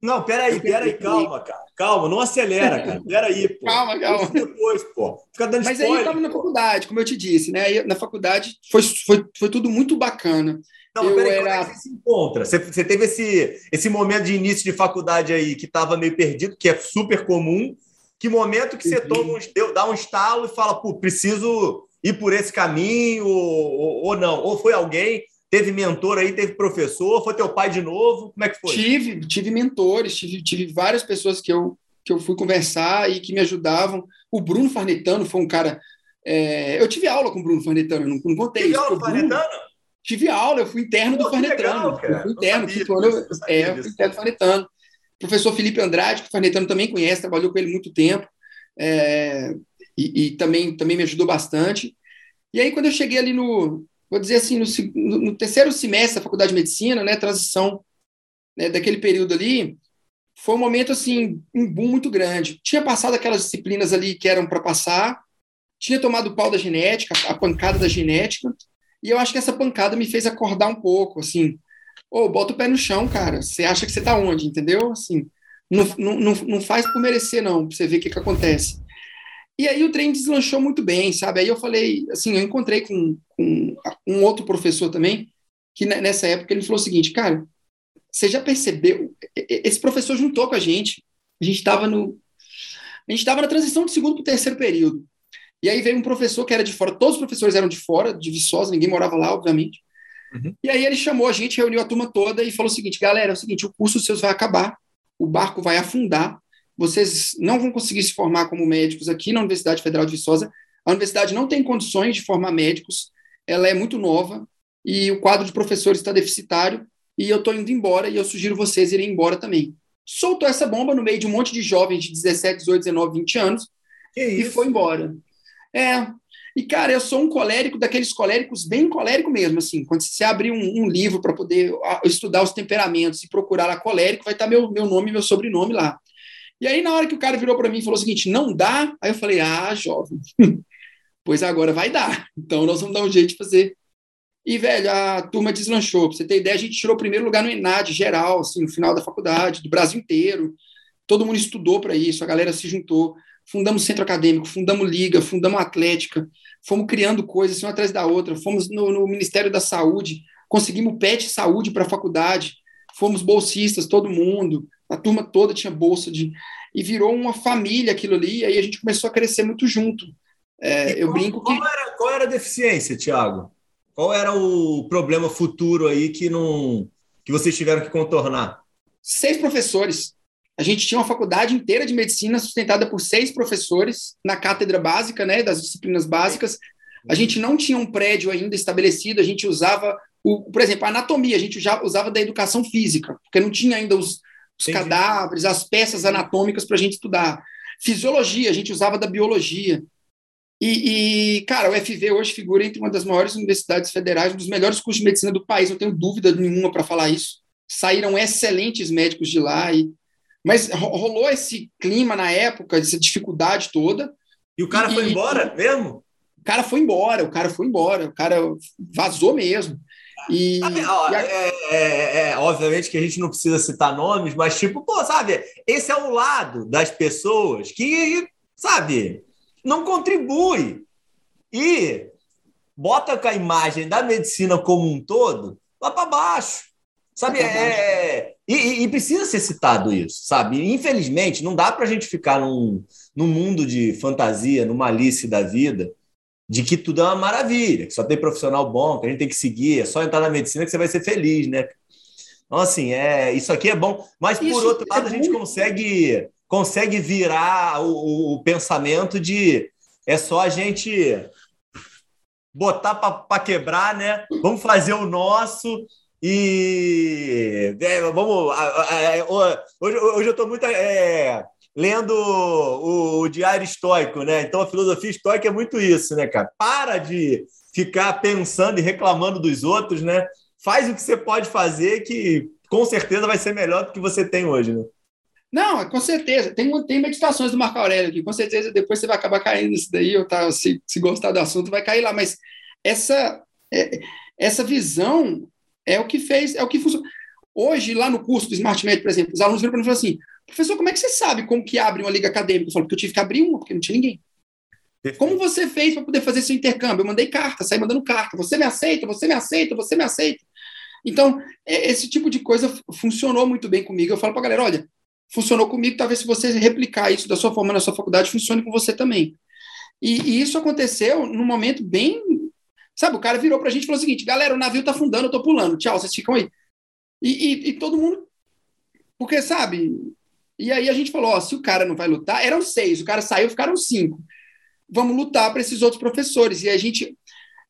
Não, peraí, peraí, calma, cara. Calma, não acelera, cara. Peraí, pô. Calma, calma. Depois, pô. Fica dando Mas spoiler, aí eu estava na faculdade, como eu te disse, né? Aí, na faculdade foi, foi, foi tudo muito bacana. Não, eu peraí, era... como é que você se encontra? Você, você teve esse, esse momento de início de faculdade aí que estava meio perdido, que é super comum. Que momento que você toma um, dá um estalo e fala, pô, preciso ir por esse caminho, ou, ou, não? Ou foi alguém Teve mentor aí, teve professor, foi teu pai de novo? Como é que foi? Tive, tive mentores, tive, tive várias pessoas que eu, que eu fui conversar e que me ajudavam. O Bruno Farnetano foi um cara. É, eu tive aula com o Bruno Farnetano, não, não contei tive isso. Aula com o Farnetano? Tive aula, eu fui interno Pô, do Farnetano. Legal, eu fui interno, sabia, eu, é, eu fui interno do Farnetano. Professor Felipe Andrade, que o Farnetano também conhece, trabalhou com ele muito tempo. É, e, e também, também me ajudou bastante. E aí, quando eu cheguei ali no, vou dizer assim, no, no, terceiro semestre da faculdade de medicina, né, transição né, daquele período ali, foi um momento assim, um boom muito grande. Tinha passado aquelas disciplinas ali que eram para passar, tinha tomado o pau da genética, a pancada da genética, e eu acho que essa pancada me fez acordar um pouco, assim, ô, oh, bota o pé no chão, cara, você acha que você tá onde, entendeu? Assim, não, não, não faz por merecer, não, pra você ver o que que acontece. E aí o trem deslanchou muito bem, sabe? Aí eu falei, assim, eu encontrei com, com um outro professor também, que nessa época ele falou o seguinte, cara, você já percebeu? Esse professor juntou com a gente, a gente estava no. A gente estava na transição do segundo para o terceiro período. E aí veio um professor que era de fora, todos os professores eram de fora, de Viçosa, ninguém morava lá, obviamente. Uhum. E aí ele chamou a gente, reuniu a turma toda e falou o seguinte: galera, é o seguinte, o curso seus vai acabar, o barco vai afundar, vocês não vão conseguir se formar como médicos aqui na Universidade Federal de Viçosa. A universidade não tem condições de formar médicos, ela é muito nova e o quadro de professores está deficitário e eu estou indo embora e eu sugiro vocês irem embora também. Soltou essa bomba no meio de um monte de jovens de 17, 18, 19, 20 anos e foi embora. É, e, cara, eu sou um colérico daqueles coléricos bem colérico mesmo, assim. Quando você abrir um, um livro para poder estudar os temperamentos e procurar lá colérico, vai estar tá meu, meu nome e meu sobrenome lá. E aí, na hora que o cara virou para mim e falou o seguinte: não dá, aí eu falei: ah, jovem, pois agora vai dar. Então nós vamos dar um jeito de fazer. E, velho, a turma deslanchou. Pra você ter ideia, a gente tirou o primeiro lugar no ENAD geral, assim, no final da faculdade, do Brasil inteiro. Todo mundo estudou para isso, a galera se juntou. Fundamos centro acadêmico, fundamos liga, fundamos atlética, fomos criando coisas uma atrás da outra. Fomos no, no Ministério da Saúde, conseguimos PET saúde para a faculdade, fomos bolsistas, todo mundo a turma toda tinha bolsa de. E virou uma família aquilo ali, e aí a gente começou a crescer muito junto. É, eu qual, brinco que. Qual era, qual era a deficiência, Tiago? Qual era o problema futuro aí que não que vocês tiveram que contornar? Seis professores. A gente tinha uma faculdade inteira de medicina sustentada por seis professores na cátedra básica, né, das disciplinas básicas. A gente não tinha um prédio ainda estabelecido, a gente usava, o, por exemplo, a anatomia, a gente já usava da educação física, porque não tinha ainda os, os Entendi. cadáveres, as peças anatômicas para a gente estudar. Fisiologia, a gente usava da biologia. E, e, cara, o FV hoje figura entre uma das maiores universidades federais, um dos melhores cursos de medicina do país, não tenho dúvida nenhuma para falar isso. Saíram excelentes médicos de lá, e... mas rolou esse clima na época, essa dificuldade toda. E o cara e, foi embora mesmo? O cara foi embora, o cara foi embora, o cara vazou mesmo. E, sabe, ó, e a... é, é, é, obviamente que a gente não precisa citar nomes, mas tipo, pô, sabe, esse é o lado das pessoas que, sabe, não contribui e bota com a imagem da medicina como um todo lá para baixo, sabe? É, e, e, precisa ser citado isso, sabe? Infelizmente, não dá para a gente ficar num, num mundo de fantasia, numa Alice da vida, de que tudo é uma maravilha, que só tem profissional bom, que a gente tem que seguir, é só entrar na medicina que você vai ser feliz, né? Então, assim, é, isso aqui é bom, mas por outro é lado, a gente consegue, consegue virar o, o pensamento de é só a gente botar para quebrar, né? Vamos fazer o nosso e é, vamos. hoje, hoje eu estou muito. É, lendo o, o, Diário Estoico, né? Então a filosofia estoica é muito isso, né, cara? Para de ficar pensando e reclamando dos outros, né? Faz o que você pode fazer que com certeza vai ser melhor do que você tem hoje, né? Não, com certeza. Tem, tem meditações do Marco Aurélio aqui. Com certeza depois você vai acabar caindo nisso daí, ou tá, se, se gostar do assunto, vai cair lá. Mas essa, é, essa visão é o que fez, é o que funciona. Hoje, lá no curso do SmartMed, por exemplo, os alunos viram para mim e falam assim, professor, como é que você sabe como que abre uma liga acadêmica? Eu falo, porque eu tive que abrir uma, porque não tinha ninguém. Como você fez para poder fazer seu intercâmbio? Eu mandei carta, saí mandando carta. Você me aceita, você me aceita, você me aceita. Então, esse tipo de coisa funcionou muito bem comigo. Eu falo para a galera: olha, funcionou comigo, talvez se você replicar isso da sua forma na sua faculdade, funcione com você também. E, e isso aconteceu num momento bem. Sabe, o cara virou para a gente e falou o seguinte: galera, o navio está afundando, eu estou pulando, tchau, vocês ficam aí. E, e, e, todo mundo. Porque, sabe? E aí a gente falou: ó, se o cara não vai lutar, eram seis, o cara saiu, ficaram cinco. Vamos lutar para esses outros professores. E a gente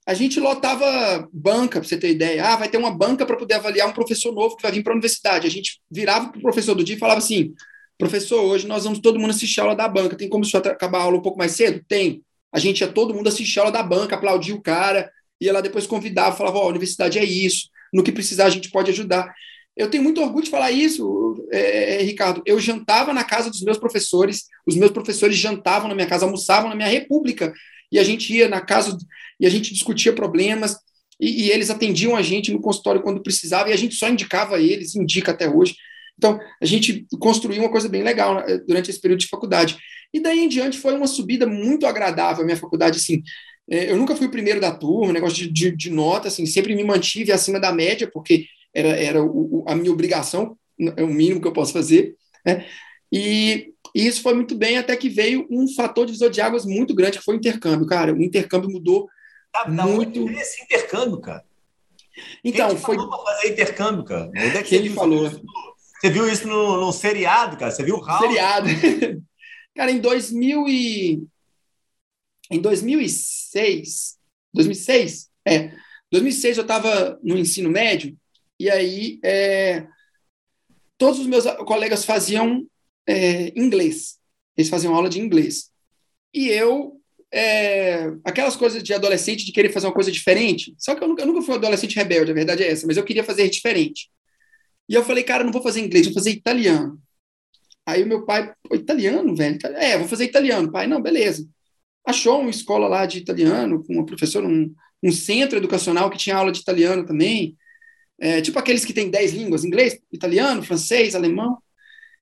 a gente lotava banca, para você ter ideia. Ah, vai ter uma banca para poder avaliar um professor novo que vai vir para a universidade. A gente virava para o professor do dia e falava assim: professor, hoje nós vamos todo mundo assistir a aula da banca. Tem como o senhor acabar a aula um pouco mais cedo? Tem. A gente ia todo mundo assistir a aula da banca, aplaudir o cara, ia lá depois convidava, falava: Ó, oh, a universidade é isso, no que precisar a gente pode ajudar. Eu tenho muito orgulho de falar isso, é, é, Ricardo. Eu jantava na casa dos meus professores, os meus professores jantavam na minha casa, almoçavam na minha república e a gente ia na casa e a gente discutia problemas e, e, eles atendiam a gente no consultório quando precisava e a gente só indicava eles, indica até hoje. Então, a gente construiu uma coisa bem legal né, durante esse período de faculdade. E daí em diante foi uma subida muito agradável a minha faculdade, assim, é, eu nunca fui o primeiro da turma, negócio de, de, de, nota, assim, sempre me mantive acima da média, porque era, era o, a minha obrigação, é o mínimo que eu posso fazer, né? E, e isso foi muito bem, até que veio um fator divisor de águas muito grande, que foi o intercâmbio. Cara, o intercâmbio mudou tá, muito. esse intercâmbio, cara? Então, Quem foi. Falou fazer intercâmbio, cara? Onde é que Quem você falou? Você viu isso no, no seriado, cara? Você viu o Raul? Seriado. cara, em 2000 e... Em 2006, 2006, é, 2006 eu estava no ensino médio e aí é, todos os meus colegas faziam é, inglês. Eles faziam aula de inglês. E eu, é, aquelas coisas de adolescente, de querer fazer uma coisa diferente, só que eu nunca, eu nunca fui um adolescente rebelde, a verdade é essa, mas eu queria fazer diferente. E eu falei, cara, não vou fazer inglês, vou fazer italiano. Aí o meu pai, italiano, velho? É, vou fazer italiano. Pai, não, beleza. Achou uma escola lá de italiano, com uma professora, um, um centro educacional que tinha aula de italiano também. É, tipo aqueles que têm 10 línguas, inglês, italiano, francês, alemão.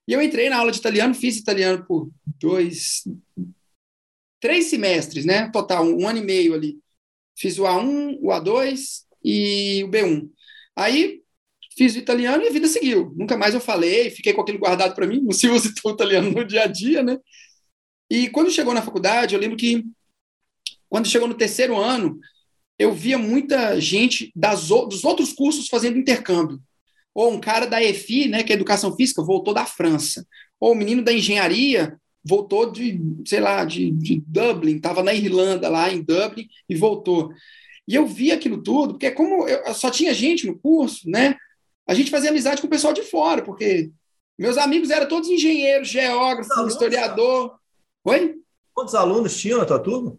E eu entrei na aula de italiano, fiz italiano por dois, três semestres, né? Total, um, um ano e meio ali. Fiz o A1, o A2 e o B1. Aí fiz o italiano e a vida seguiu. Nunca mais eu falei, fiquei com aquilo guardado para mim, não se usa o italiano no dia a dia, né? E quando chegou na faculdade, eu lembro que quando chegou no terceiro ano, eu via muita gente das, dos outros cursos fazendo intercâmbio. Ou um cara da EFI, né, que é Educação Física, voltou da França. Ou o um menino da engenharia voltou de, sei lá, de, de Dublin, estava na Irlanda, lá em Dublin, e voltou. E eu vi aquilo tudo, porque como eu, só tinha gente no curso, né, a gente fazia amizade com o pessoal de fora, porque meus amigos eram todos engenheiros, geógrafos, historiador. Oi? Quantos alunos tinham na tua turma?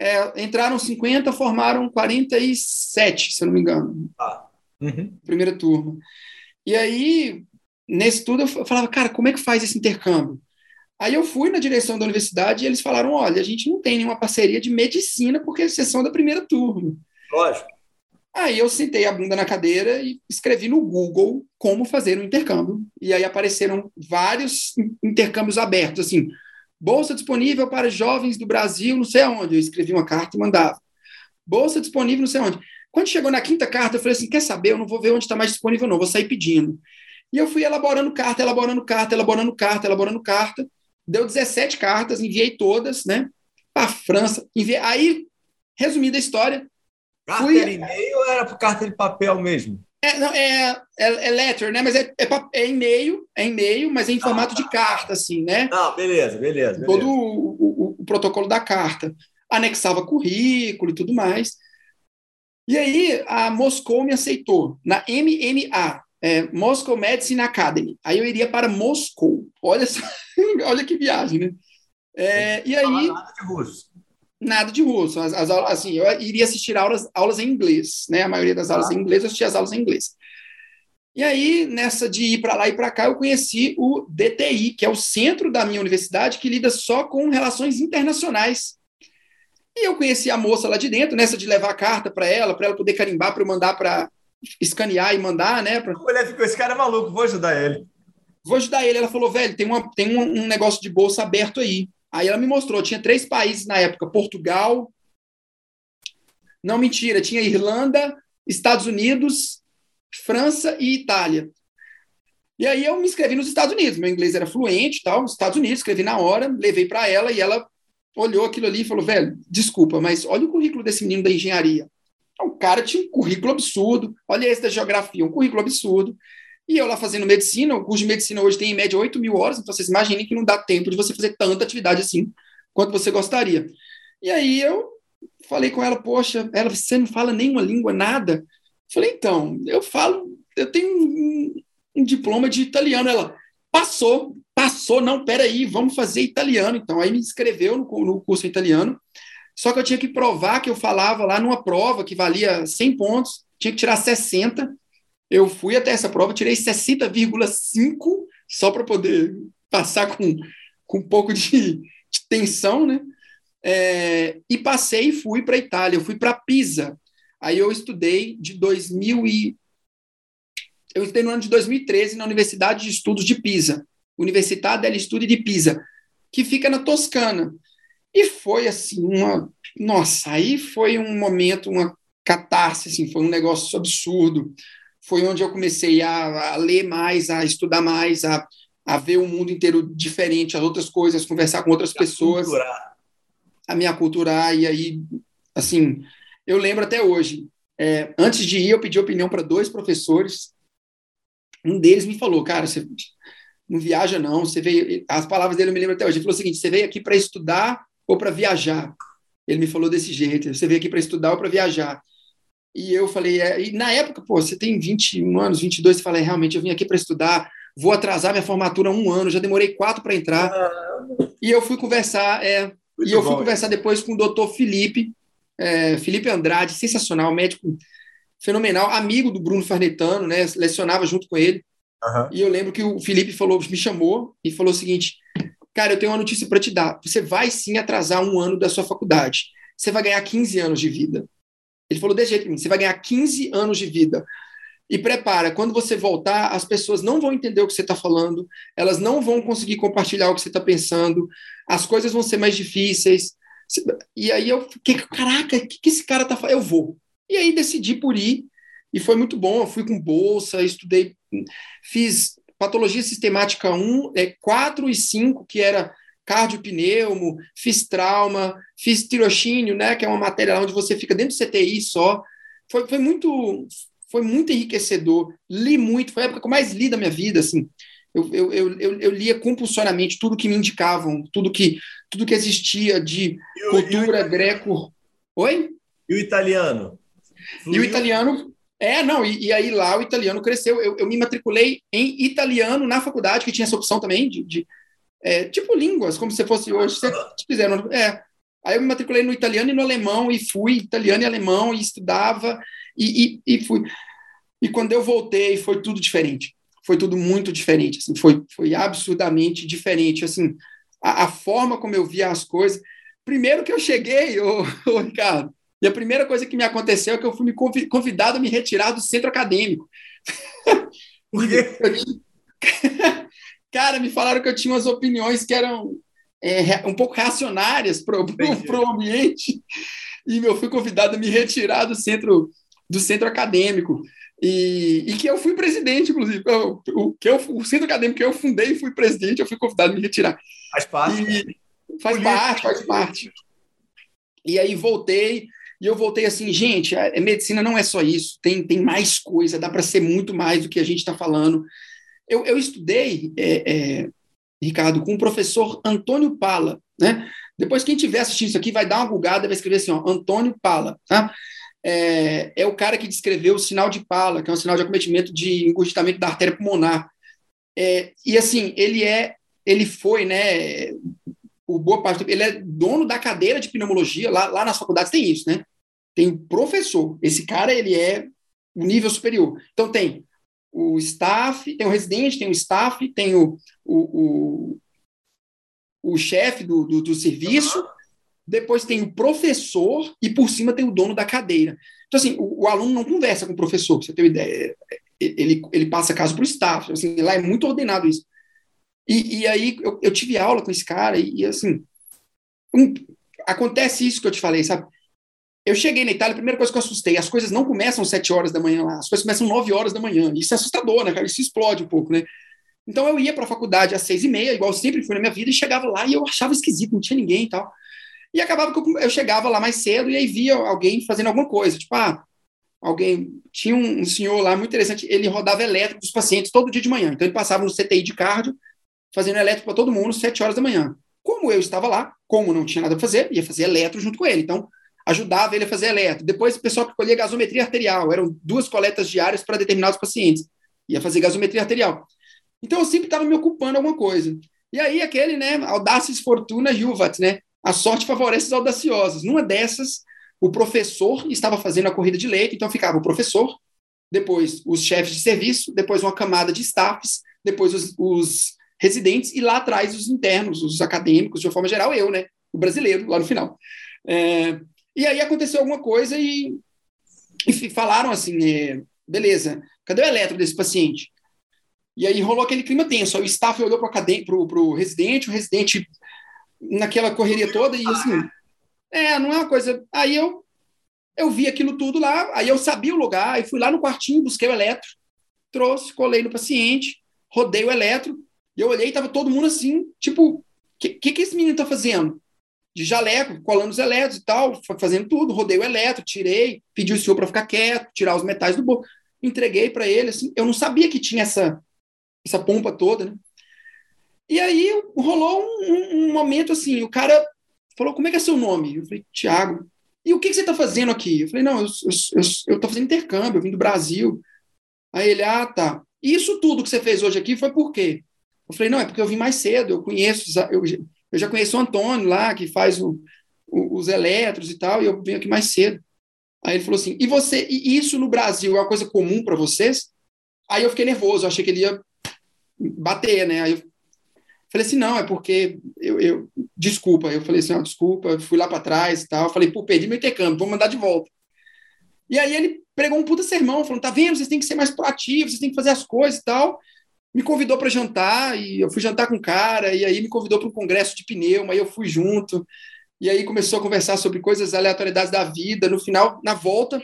É, entraram 50, formaram 47, se eu não me engano. Ah. Uhum. Primeira turma. E aí, nesse tudo, eu falava, cara, como é que faz esse intercâmbio? Aí eu fui na direção da universidade e eles falaram: olha, a gente não tem nenhuma parceria de medicina porque vocês são da primeira turma. Lógico. Aí eu sentei a bunda na cadeira e escrevi no Google como fazer um intercâmbio. E aí apareceram vários intercâmbios abertos, assim, bolsa disponível para jovens do Brasil, não sei aonde. Eu escrevi uma carta e mandava. Bolsa disponível, não sei aonde. Quando chegou na quinta carta, eu falei assim: quer saber? Eu não vou ver onde está mais disponível, não, vou sair pedindo. E eu fui elaborando carta, elaborando carta, elaborando carta, elaborando carta. Deu 17 cartas, enviei todas, né? Para a França. Enviei... Aí, resumindo a história. Carta fui... e-mail ou era por carta de papel mesmo? É, não, é, é, é letter, né? Mas é, é, é e-mail, é e-mail, mas é em formato ah, de carta, assim, né? Ah, beleza, beleza. beleza. Todo o, o, o, protocolo da carta. Anexava currículo e tudo mais. E aí a Moscou me aceitou na MMA, é, Moscow Medicine Academy. Aí eu iria para Moscou. Olha só, olha que viagem, né? É, e aí nada de russo. Nada de russo. As, as, assim, eu iria assistir aulas, aulas em inglês, né? A maioria das aulas ah. em inglês, eu assistia as aulas em inglês. E aí, nessa de ir para lá e para cá, eu conheci o DTI, que é o centro da minha universidade que lida só com relações internacionais. E eu conheci a moça lá de dentro, nessa de levar a carta para ela, para ela poder carimbar para eu mandar para escanear e mandar, né? Pra... A mulher ficou, esse cara é maluco, vou ajudar ele. Vou ajudar ele. Ela falou, velho, tem, uma, tem um, um negócio de bolsa aberto aí. Aí ela me mostrou, tinha três países na época, Portugal, não mentira, tinha Irlanda, Estados Unidos, França e Itália. E aí eu me inscrevi nos Estados Unidos, meu inglês era fluente, tal, nos Estados Unidos, escrevi na hora, levei para ela e ela olhou aquilo ali e falou: "Velho, desculpa, mas olha o currículo desse menino da engenharia. O cara tinha um currículo absurdo, olha esse da geografia, um currículo absurdo. E eu lá fazendo medicina, o curso de medicina hoje tem em média 8 mil horas, então vocês imaginem que não dá tempo de você fazer tanta atividade assim quanto você gostaria. E aí eu falei com ela, poxa, ela, você não fala nenhuma língua, nada? Falei, então, eu falo, eu tenho um, um diploma de italiano. Ela, passou, passou, não, peraí, vamos fazer italiano. Então, aí me inscreveu no, no curso italiano, só que eu tinha que provar que eu falava lá numa prova que valia 100 pontos, tinha que tirar 60, eu fui até essa prova, tirei 60,5 só para poder passar com, com um pouco de, de tensão, né? É, e passei e fui para a Itália, eu fui para Pisa. Aí eu estudei de 2000 e eu estudei no ano de 2013 na Universidade de Estudos de Pisa, Università degli Studi di Pisa, que fica na Toscana. E foi assim uma, nossa, aí foi um momento, uma catarse, assim, foi um negócio absurdo foi onde eu comecei a, a ler mais, a estudar mais, a, a ver o mundo inteiro diferente, as outras coisas, conversar com outras a pessoas, culturar. a me aculturar. E aí, assim, eu lembro até hoje. É, antes de ir, eu pedi opinião para dois professores. Um deles me falou, cara, você não viaja não, você veio. As palavras dele eu me lembro até hoje. Ele falou o seguinte: você veio aqui para estudar ou para viajar? Ele me falou desse jeito: você veio aqui para estudar ou para viajar? E eu falei, é, e na época, pô, você tem 21 anos, 22, você fala, é, realmente, eu vim aqui para estudar, vou atrasar minha formatura um ano, já demorei quatro para entrar. E eu fui conversar, é, e eu fui bom, conversar depois com o doutor Felipe, é, Felipe Andrade, sensacional, médico fenomenal, amigo do Bruno Farnetano, né, lecionava junto com ele. Uhum. E eu lembro que o Felipe falou, me chamou e falou o seguinte: Cara, eu tenho uma notícia para te dar. Você vai sim atrasar um ano da sua faculdade. Você vai ganhar 15 anos de vida. Ele falou desse jeito, você vai ganhar 15 anos de vida. E prepara, quando você voltar, as pessoas não vão entender o que você está falando, elas não vão conseguir compartilhar o que você está pensando, as coisas vão ser mais difíceis. E aí eu fiquei, caraca, o que, que esse cara está falando? Eu vou. E aí decidi por ir, e foi muito bom. Eu fui com bolsa, estudei, fiz patologia sistemática 1, é, 4 e 5, que era cardiopneumo, fiz trauma, fiz tirocínio, né, que é uma matéria onde você fica dentro do CTI só. Foi, foi muito foi muito enriquecedor. Li muito, foi a época que eu mais li da minha vida, assim. Eu, eu, eu, eu, lia compulsoriamente tudo que me indicavam, tudo que tudo que existia de e cultura o, greco. Oi? E o italiano? Fluiu? E o italiano é, não, e, e, aí lá o italiano cresceu. Eu, eu, me matriculei em italiano na faculdade, que tinha essa opção também de, de, é, tipo línguas, como se fosse hoje, se fizeram. É. Aí eu me matriculei no italiano e no alemão, e fui italiano e alemão, e estudava, e, e, e fui. E quando eu voltei, foi tudo diferente. Foi tudo muito diferente, assim, foi, foi absurdamente diferente. Assim, a, a forma como eu via as coisas. Primeiro que eu cheguei, ô, ô, Ricardo, e a primeira coisa que me aconteceu é que eu fui convidado a me retirar do centro acadêmico. Por quê? Cara, me falaram que eu tinha umas opiniões que eram é, um pouco reacionárias para o ambiente, e eu fui convidado a me retirar do centro, do centro acadêmico. E, e que eu fui presidente, inclusive. Eu, o, que eu, o centro acadêmico que eu fundei fui presidente, eu fui convidado a me retirar. Faz parte. E, faz Política. parte, faz parte. E aí voltei, e eu voltei assim, gente, a medicina não é só isso, tem, tem mais coisa, dá para ser muito mais do que a gente está falando. Eu, eu estudei, é, é, Ricardo, com o professor Antônio Pala, né? Depois, quem estiver assistindo isso aqui vai dar uma bugada, vai escrever assim, ó, Antônio Pala, tá? É, é, o cara que descreveu o sinal de Pala, que é um sinal de acometimento de engurgitamento da artéria pulmonar. É, e assim, ele é, ele foi, né, o boa parte, ele é dono da cadeira de pneumologia, lá, lá nas faculdades tem isso, né? Tem professor, esse cara, ele é o nível superior. Então tem o staff, tem o residente, tem o staff, tem o, o, o, o chefe do, do, do, serviço, depois tem o professor e por cima tem o dono da cadeira. Então, assim, o, o aluno não conversa com o professor, pra você ter uma ideia. Ele, ele passa caso para o staff. Assim, lá é muito ordenado isso. E, e aí eu, eu, tive aula com esse cara e, e assim, um, acontece isso que eu te falei, sabe? Eu cheguei na Itália, a primeira coisa que eu assustei, as coisas não começam às 7 horas da manhã lá, as coisas começam às 9 horas da manhã. Isso é assustador, né, cara? Isso explode um pouco, né? Então eu ia para a faculdade às seis e meia, igual sempre fui na minha vida, e chegava lá e eu achava esquisito, não tinha ninguém e tal. E acabava que eu, eu chegava lá mais cedo e aí via alguém fazendo alguma coisa, tipo, ah, alguém. Tinha um, um senhor lá muito interessante, ele rodava elétrico dos pacientes todo dia de manhã. Então ele passava no CTI de cardio, fazendo elétrico para todo mundo, sete horas da manhã. Como eu estava lá, como não tinha nada a fazer, ia fazer eletro junto com ele. Então, ajudava ele a fazer eletro. Depois, o pessoal que colhia gasometria arterial, eram duas coletas diárias para determinados pacientes. Ia fazer gasometria arterial. Então eu sempre estava me ocupando alguma coisa. E aí aquele, né, audaces fortuna juvat, né? A sorte favorece os audaciosos. Numa dessas, o professor estava fazendo a corrida de leite, então ficava o professor, depois os chefes de serviço, depois uma camada de staffs, depois os, os residentes e lá atrás os internos, os acadêmicos, de uma forma geral, eu, né? O brasileiro, lá no final. É, e aí aconteceu alguma coisa e, e falaram assim: é, beleza, cadê o eletro desse paciente? E aí rolou aquele clima tenso. Aí o staff olhou para o residente, o residente naquela correria toda, e assim, é, não é uma coisa. Aí eu eu vi aquilo tudo lá, aí eu sabia o lugar, aí fui lá no quartinho, busquei o eletro, trouxe, colei no paciente, rodei o eletro, e eu olhei e tava todo mundo assim, tipo, o que, que, que esse menino tá fazendo? De jaleco, colando os eletros e tal, fazendo tudo, rodei o eletro, tirei, pedi o senhor para ficar quieto, tirar os metais do bolso, entreguei para ele, assim, eu não sabia que tinha essa essa pompa toda, né? E aí rolou um, um, momento assim, o cara falou, como é que é seu nome? Eu falei, Tiago. E o que, que você está fazendo aqui? Eu falei, não, eu estou fazendo intercâmbio, eu vim do Brasil. Aí ele, ah, tá. Isso tudo que você fez hoje aqui foi por quê? Eu falei, não, é porque eu vim mais cedo, eu conheço, eu, eu já conheço o Antônio lá, que faz o, o, os eletros e tal, e eu vim aqui mais cedo. Aí ele falou assim, e você, e isso no Brasil é uma coisa comum para vocês? Aí eu fiquei nervoso, achei que ele ia bater, né? Aí eu falei assim, não, é porque eu, eu desculpa. Eu falei assim, oh, desculpa, fui lá para trás e tal. Eu falei, pô, perdi meu intercâmbio, vou mandar de volta. E aí ele pregou um puta sermão, falando, tá vendo, vocês têm que ser mais proativos, vocês têm que fazer as coisas e tal. Me convidou para jantar, e eu fui jantar com o cara, e aí me convidou para um congresso de pneu, aí eu fui junto. E aí começou a conversar sobre coisas, aleatoriedades da vida. No final, na volta,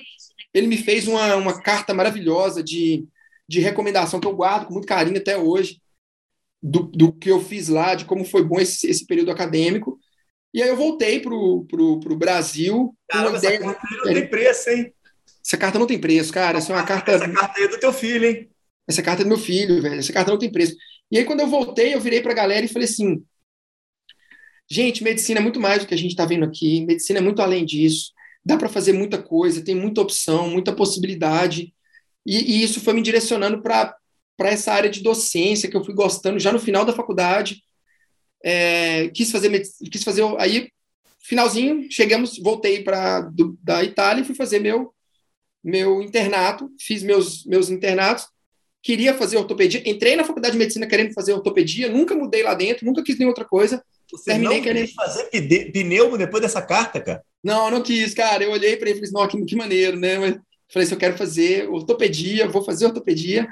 ele me fez uma, uma carta maravilhosa de de recomendação que eu guardo com muito carinho até hoje, do, do que eu fiz lá, de como foi bom esse, esse período acadêmico. E aí eu voltei para o Brasil. Caramba, essa carta não tem preço, hein? Essa carta não tem preço, cara. Essa é uma carta. Essa carta é do teu filho, hein? Essa carta é do meu filho, velho. Essa carta não tem preço. E aí, quando eu voltei, eu virei para a galera e falei assim: gente, medicina é muito mais do que a gente está vendo aqui. Medicina é muito além disso. Dá para fazer muita coisa, tem muita opção, muita possibilidade. E, e isso foi me direcionando para essa área de docência que eu fui gostando já no final da faculdade. É, quis fazer, quis fazer aí finalzinho, chegamos, voltei para da Itália e fui fazer meu meu internato, fiz meus meus internatos, queria fazer ortopedia, entrei na faculdade de medicina querendo fazer ortopedia, nunca mudei lá dentro, nunca quis nem outra coisa. Você terminei não querendo fazer pneumo depois dessa carta, cara? Não, não quis, cara. Eu olhei para ele e falei, não, que, que maneiro, né? Mas Falei assim, eu quero fazer ortopedia, vou fazer ortopedia.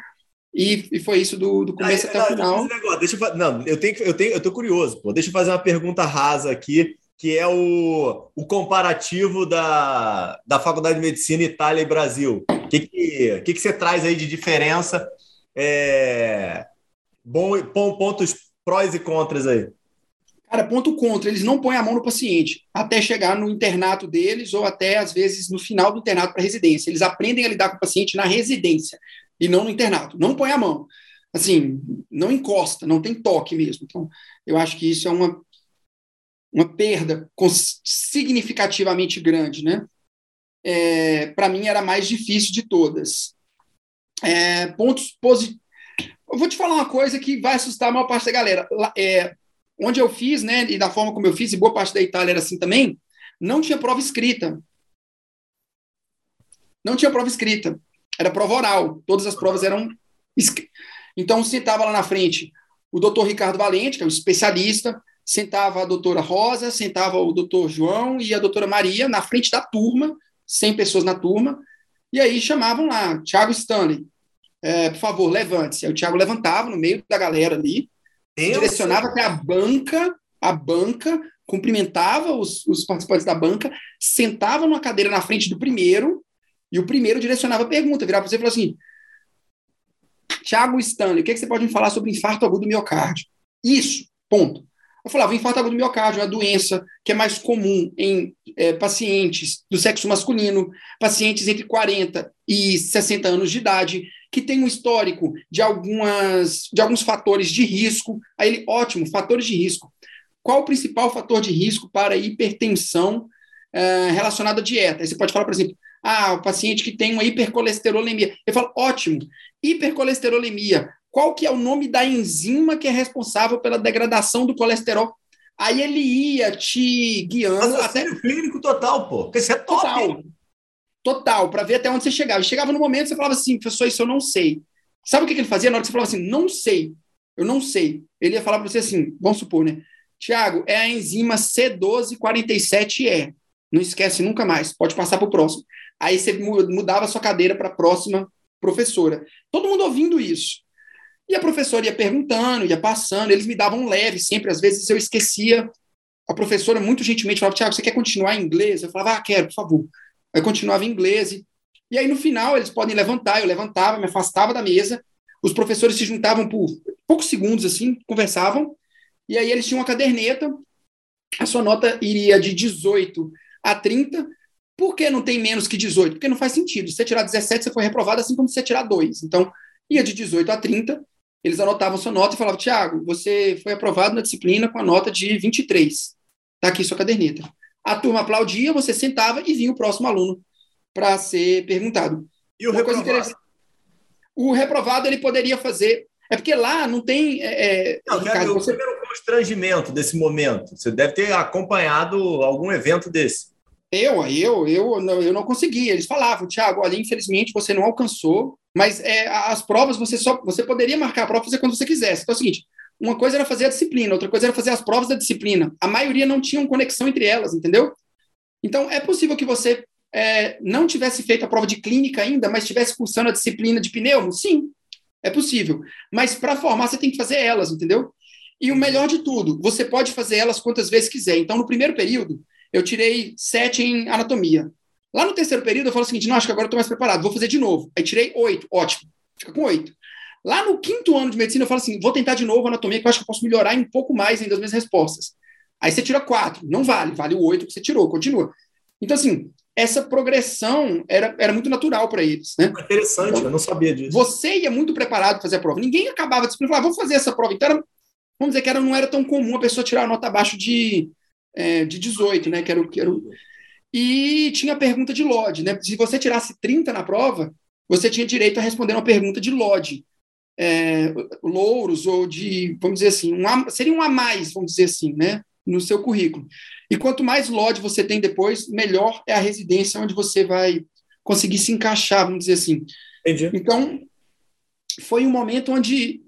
E, e foi isso do, do começo Aí, até não, o final. deixa eu, não, eu tenho, eu tenho, eu tô curioso. Pô. Deixa eu fazer uma pergunta rasa aqui, que é o, o comparativo da, da Faculdade de Medicina Itália e Brasil. O que, que, que, que você traz aí de diferença? É, bom, pontos prós e contras aí. Cara, ponto contra, eles não põem a mão no paciente até chegar no internato deles ou até, às vezes, no final do internato para residência. Eles aprendem a lidar com o paciente na residência e não no internato. Não põe a mão. Assim, não encosta, não tem toque mesmo. Então, eu acho que isso é uma, uma perda significativamente grande, né? É, para mim, era a mais difícil de todas. É, pontos positivos. Eu vou te falar uma coisa que vai assustar a maior parte da galera. É, onde eu fiz, né, e da forma como eu fiz, e boa parte da Itália era assim também, não tinha prova escrita. Não tinha prova escrita. Era prova oral. Todas as provas eram. Então, se estava lá na frente o doutor Ricardo Valente, que é um especialista, sentava a doutora Rosa, sentava o doutor João e a doutora Maria na frente da turma, 100 pessoas na turma, e aí chamavam lá, Tiago Stanley, é, por favor, levante-se. Aí o Tiago levantava no meio da galera ali, direcionava até a banca, a banca, cumprimentava os, os, participantes da banca, sentava numa cadeira na frente do primeiro, e o primeiro direcionava a pergunta, virava para você e falou assim: Tiago Stanley, o que, é que você pode me falar sobre infarto agudo do miocárdio? Isso, ponto. Eu falava, infarto agudo do miocárdio é uma doença que é mais comum em é, pacientes do sexo masculino, pacientes entre 40 e 60 anos de idade, que tem um histórico de, algumas, de alguns fatores de risco. Aí ele, ótimo, fatores de risco. Qual o principal fator de risco para hipertensão é, relacionada à dieta? Aí você pode falar, por exemplo, ah, o paciente que tem uma hipercolesterolemia. Ele fala, ótimo, hipercolesterolemia. Qual que é o nome da enzima que é responsável pela degradação do colesterol? Aí ele ia te guiando. até clínico total, pô. Porque isso é top. Total. Total, para ver até onde você chegava. Chegava no momento você falava assim, professor, isso eu não sei. Sabe o que, que ele fazia na hora que você falava assim, não sei, eu não sei? Ele ia falar para você assim, vamos supor, né? Tiago, é a enzima C1247E. Não esquece nunca mais, pode passar para o próximo. Aí você mudava a sua cadeira para a próxima professora. Todo mundo ouvindo isso. E a professora ia perguntando, ia passando, eles me davam leve sempre, às vezes eu esquecia. A professora muito gentilmente falava, Tiago, você quer continuar em inglês? Eu falava, ah, quero, por favor. Aí continuava em inglês. E aí no final eles podem levantar, eu levantava, me afastava da mesa, os professores se juntavam por poucos segundos assim, conversavam, e aí eles tinham uma caderneta, a sua nota iria de 18 a 30, por que não tem menos que 18? Porque não faz sentido. Se você tirar 17, você foi reprovado, assim como se você tirar 2. Então, ia de 18 a 30, eles anotavam sua nota e falavam, Tiago, você foi aprovado na disciplina com a nota de 23. Está aqui sua caderneta. A turma aplaudia, você sentava e vinha o próximo aluno para ser perguntado. E o Uma reprovado? O reprovado ele poderia fazer. É porque lá não tem. É, é não, Ricardo, você... o constrangimento desse momento. Você deve ter acompanhado algum evento desse. Eu, eu, eu, não, eu não consegui. Eles falavam, Tiago, olha, infelizmente você não alcançou, mas é, as provas você só você poderia marcar a prova fazer quando você quisesse. Então é o seguinte: uma coisa era fazer a disciplina, outra coisa era fazer as provas da disciplina. A maioria não tinham conexão entre elas, entendeu? Então é possível que você é, não tivesse feito a prova de clínica ainda, mas estivesse cursando a disciplina de pneumo? Sim, é possível. Mas para formar você tem que fazer elas, entendeu? E o melhor de tudo, você pode fazer elas quantas vezes quiser. Então, no primeiro período, eu tirei sete em anatomia. Lá no terceiro período, eu falo o seguinte: não, acho que agora eu estou mais preparado, vou fazer de novo. Aí tirei oito, ótimo, fica com oito. Lá no quinto ano de medicina, eu falo assim: vou tentar de novo anatomia, que eu acho que eu posso melhorar um pouco mais ainda as minhas respostas. Aí você tira quatro, não vale, vale o oito que você tirou, continua. Então, assim, essa progressão era, era muito natural para eles. Né? Interessante, então, eu não sabia disso. Você ia muito preparado para fazer a prova. Ninguém acabava de falar, ah, vou fazer essa prova. Então, era, vamos dizer que era, não era tão comum a pessoa tirar a nota abaixo de é, de 18, né? Que era, que era o... E tinha a pergunta de LOD, né? Se você tirasse 30 na prova, você tinha direito a responder uma pergunta de LOD. É, louros ou de, vamos dizer assim, um a, seria um a mais, vamos dizer assim, né? No seu currículo. E quanto mais LOD você tem depois, melhor é a residência onde você vai conseguir se encaixar, vamos dizer assim. Entendi. Então, foi um momento onde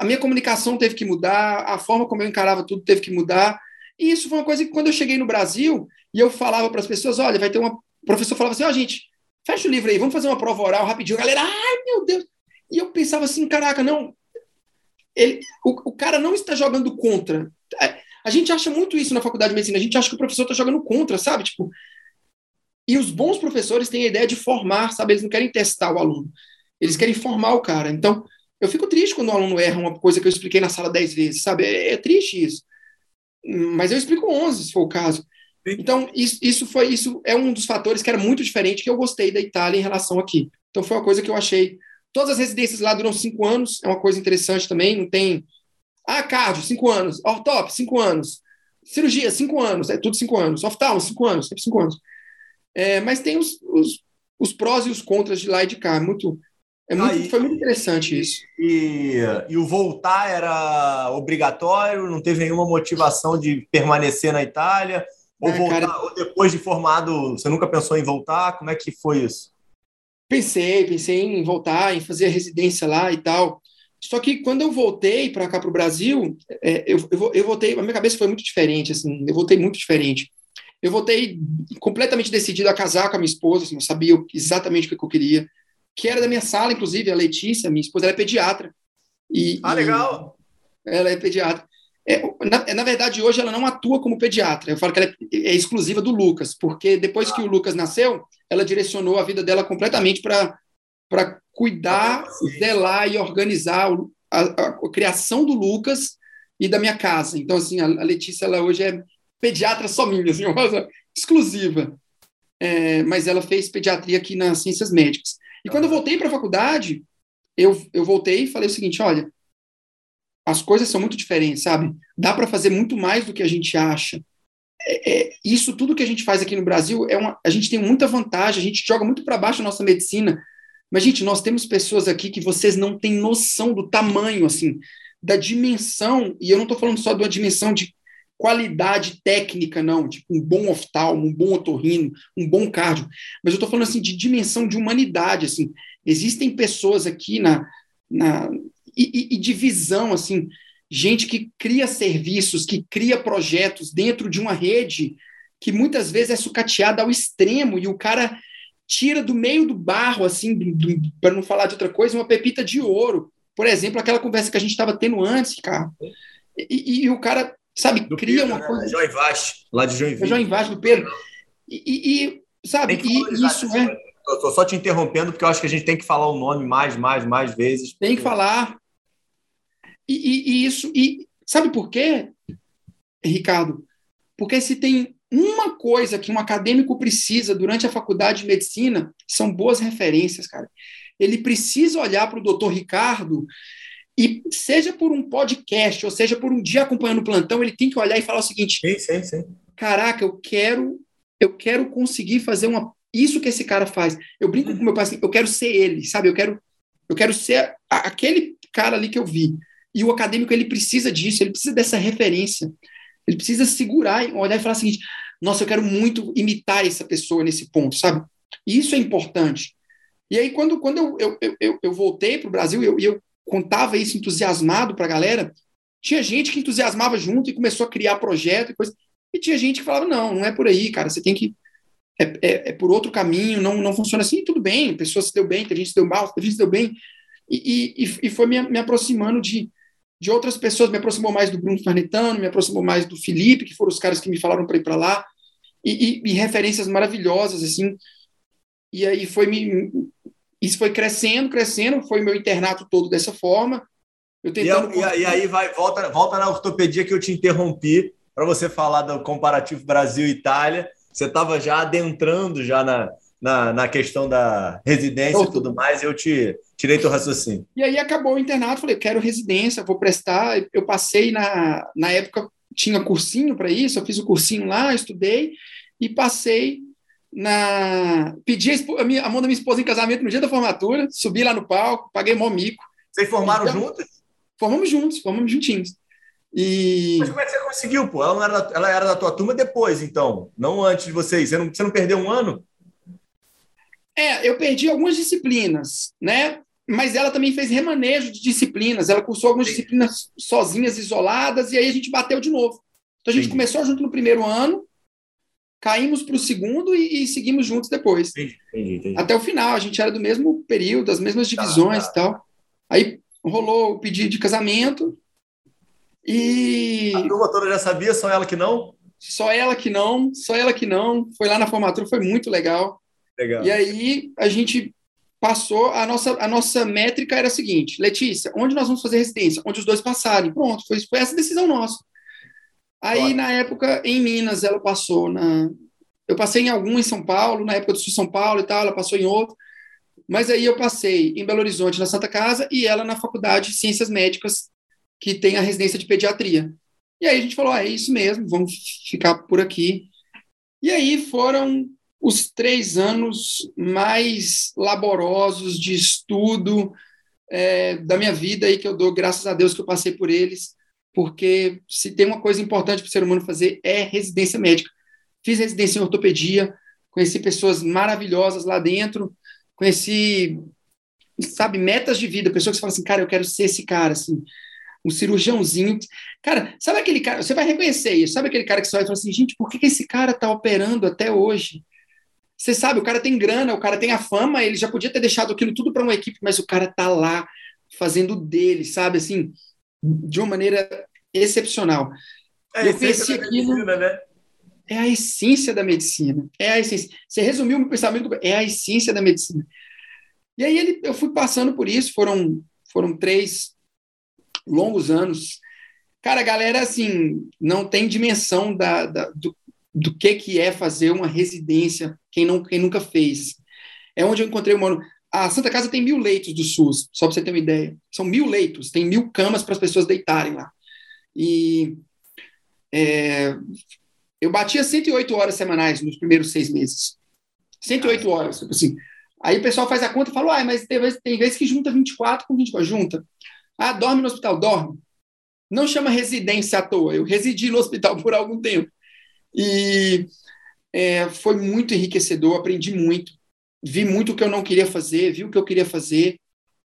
a minha comunicação teve que mudar, a forma como eu encarava tudo teve que mudar, e isso foi uma coisa que, quando eu cheguei no Brasil, e eu falava para as pessoas: olha, vai ter uma. O professor falava assim: ó, oh, gente, fecha o livro aí, vamos fazer uma prova oral rapidinho. A galera, ai, meu Deus. E eu pensava assim: caraca, não. Ele, o, o cara não está jogando contra. É, a gente acha muito isso na faculdade de medicina, a gente acha que o professor está jogando contra, sabe? Tipo, e os bons professores têm a ideia de formar, sabe? Eles não querem testar o aluno, eles querem formar o cara. Então, eu fico triste quando o aluno erra uma coisa que eu expliquei na sala dez vezes, sabe? É, é triste isso mas eu explico 11, se for o caso. Então, isso, isso foi isso é um dos fatores que era muito diferente que eu gostei da Itália em relação aqui. Então, foi uma coisa que eu achei. Todas as residências lá duram cinco anos, é uma coisa interessante também. Não tem. Ah, cardio, cinco anos. Ortop, cinco anos. Cirurgia, cinco anos. É tudo cinco anos. Oftalmo, cinco anos. Sempre cinco anos. É, mas tem os, os, os prós e os contras de lá e de cá. Muito, é muito, foi muito interessante isso. E, e, o voltar era obrigatório? Não teve nenhuma motivação de permanecer na Itália? Ou, ah, voltar, cara... ou depois de formado, você nunca pensou em voltar? Como é que foi isso? Pensei, pensei em voltar, em fazer residência lá e tal. Só que quando eu voltei para cá para o Brasil, é, eu, eu, eu, voltei, a minha cabeça foi muito diferente, assim, eu voltei muito diferente. Eu voltei completamente decidido a casar com a minha esposa, assim, eu sabia exatamente o que eu queria, que era da minha sala, inclusive, a Letícia, minha esposa, ela é pediatra. E, ah, legal! ela é pediatra. É, na, na, verdade, hoje ela não atua como pediatra. Eu falo que ela é, é exclusiva do Lucas, porque depois ah. que o Lucas nasceu, ela direcionou a vida dela completamente para cuidar, zelar e organizar a, a, a, criação do Lucas e da minha casa. Então, assim, a, a Letícia, ela hoje é pediatra só minha, assim, uma exclusiva. É, mas ela fez pediatria aqui nas ciências médicas. E quando eu voltei para a faculdade, eu, eu voltei e falei o seguinte: olha, as coisas são muito diferentes, sabe? Dá para fazer muito mais do que a gente acha. É, é, isso tudo que a gente faz aqui no Brasil é uma, a gente tem muita vantagem, a gente joga muito para baixo a nossa medicina. Mas gente, nós temos pessoas aqui que vocês não têm noção do tamanho, assim, da dimensão. E eu não estou falando só de uma dimensão de qualidade técnica, não, tipo um bom oftalmo, um bom otorrino, um bom cardio, mas eu estou falando assim de dimensão de humanidade, assim. Existem pessoas aqui na, na e, e, de visão, assim, gente que cria serviços, que cria projetos dentro de uma rede que muitas vezes é sucateada ao extremo e o cara tira do meio do barro, assim, para não falar de outra coisa, uma pepita de ouro. Por exemplo, aquela conversa que a gente estava tendo antes, cara. E, e, e, o cara, sabe, do cria Pedro, uma né? coisa. João Vaz, lá de Joinville. João Vaz, do Pedro. E, e sabe, e isso é. Estou só te interrompendo, porque eu acho que a gente tem que falar o nome mais, mais, mais vezes. Tem que falar. E, e, e isso, e sabe por quê, Ricardo? Porque se tem uma coisa que um acadêmico precisa durante a faculdade de medicina, são boas referências, cara. Ele precisa olhar para o doutor Ricardo e, seja por um podcast, ou seja por um dia acompanhando o plantão, ele tem que olhar e falar o seguinte: sim, sim, sim. Caraca, eu quero, eu quero conseguir fazer uma isso que esse cara faz. Eu brinco com meu pai assim, eu quero ser ele, sabe? Eu quero, eu quero ser aquele cara ali que eu vi. E o acadêmico ele precisa disso, ele precisa dessa referência. Ele precisa segurar, olhar e falar o seguinte: nossa, eu quero muito imitar essa pessoa nesse ponto, sabe? E isso é importante. E aí, quando, quando eu, eu, eu, eu voltei para o Brasil eu, eu contava isso entusiasmado para a galera, tinha gente que entusiasmava junto e começou a criar projeto e coisa. E tinha gente que falava: não, não é por aí, cara, você tem que. É, é, é por outro caminho, não, não funciona assim, tudo bem, a pessoa se deu bem, tem gente se deu mal, tem gente se deu bem. E, e, e foi me, me aproximando de, de outras pessoas, me aproximou mais do Bruno Farnetano, me aproximou mais do Felipe, que foram os caras que me falaram para ir para lá, e, e, e, referências maravilhosas, assim. E aí foi me. Isso foi crescendo, crescendo, foi meu internato todo dessa forma. Eu tentando... e, e, aí vai, volta, volta na ortopedia que eu te interrompi para você falar do comparativo Brasil-Itália. Você estava já adentrando já na, na, na questão da residência e tudo mais, eu te tirei teu raciocínio. E aí acabou o internato, falei, quero residência, vou prestar. Eu passei na, na época, tinha cursinho para isso, eu fiz o cursinho lá, estudei e passei na. Pedi a, minha, a mão da minha esposa em casamento no dia da formatura, subi lá no palco, paguei mó mico. Vocês formaram então, juntos? Formamos juntos, formamos juntinhos. E... Mas como é que você conseguiu, pô? Ela, era, ela era da tua turma depois, então, não antes de vocês. Você não, você não perdeu um ano? É, eu perdi algumas disciplinas, né? Mas ela também fez remanejo de disciplinas. Ela cursou algumas disciplinas sozinhas, isoladas, e aí a gente bateu de novo. Então a gente Sim. começou junto no primeiro ano, caímos para o segundo e, e, seguimos juntos depois. Entendi, entendi. Até o final, a gente era do mesmo período, das mesmas tá, divisões tá, tá. e tal. Aí rolou o pedido de casamento e. A turma toda já sabia, só ela que não? Só ela que não, só ela que não. Foi lá na formatura, foi muito legal. Legal. E aí a gente passou, a nossa, a nossa métrica era a seguinte, Letícia, onde nós vamos fazer residência? Onde os dois passarem. Pronto, foi, foi essa decisão nossa. Aí, na época, em Minas, ela passou na... Eu passei em algum em São Paulo, na época do Sul São Paulo e tal, ela passou em outro. Mas aí eu passei em Belo Horizonte, na Santa Casa, e ela na Faculdade de Ciências Médicas, que tem a residência de pediatria. E aí a gente falou, ah, é isso mesmo, vamos ficar por aqui. E aí foram os três anos mais laborosos de estudo é, da minha vida e que eu dou graças a Deus que eu passei por eles, porque se tem uma coisa importante para o ser humano fazer é residência médica. Fiz residência em ortopedia, conheci pessoas maravilhosas lá dentro, conheci sabe, metas de vida, pessoa que você fala assim, cara, eu quero ser esse cara, assim, um cirurgiãozinho. Cara, sabe aquele cara, você vai reconhecer isso, sabe aquele cara que você vai falar assim, gente, por que, esse cara tá operando até hoje? Você sabe, o cara tem grana, o cara tem a fama, ele já podia ter deixado aquilo tudo para uma equipe, mas o cara tá lá fazendo dele, sabe, assim, de uma maneira excepcional. É eu aquilo. Né? É a essência da medicina. É a essência. Você resumiu o meu pensamento, é a essência da medicina. E aí ele, eu fui passando por isso, foram, foram três longos anos. Cara, a galera, assim, não tem dimensão da, da do, do que, que é fazer uma residência, quem, não, quem nunca fez. É onde eu encontrei o mano. A Santa Casa tem mil leitos do SUS, só para você ter uma ideia. São mil leitos, tem mil camas para as pessoas deitarem lá. E é, eu batia 108 horas semanais nos primeiros seis meses. 108 horas, tipo assim. Aí o pessoal faz a conta e fala, ah, mas tem vezes, tem vezes que junta 24 com 24. Junta. Ah, dorme no hospital, dorme. Não chama residência à toa. Eu residi no hospital por algum tempo. E é, foi muito enriquecedor, aprendi muito. Vi muito o que eu não queria fazer, vi o que eu queria fazer,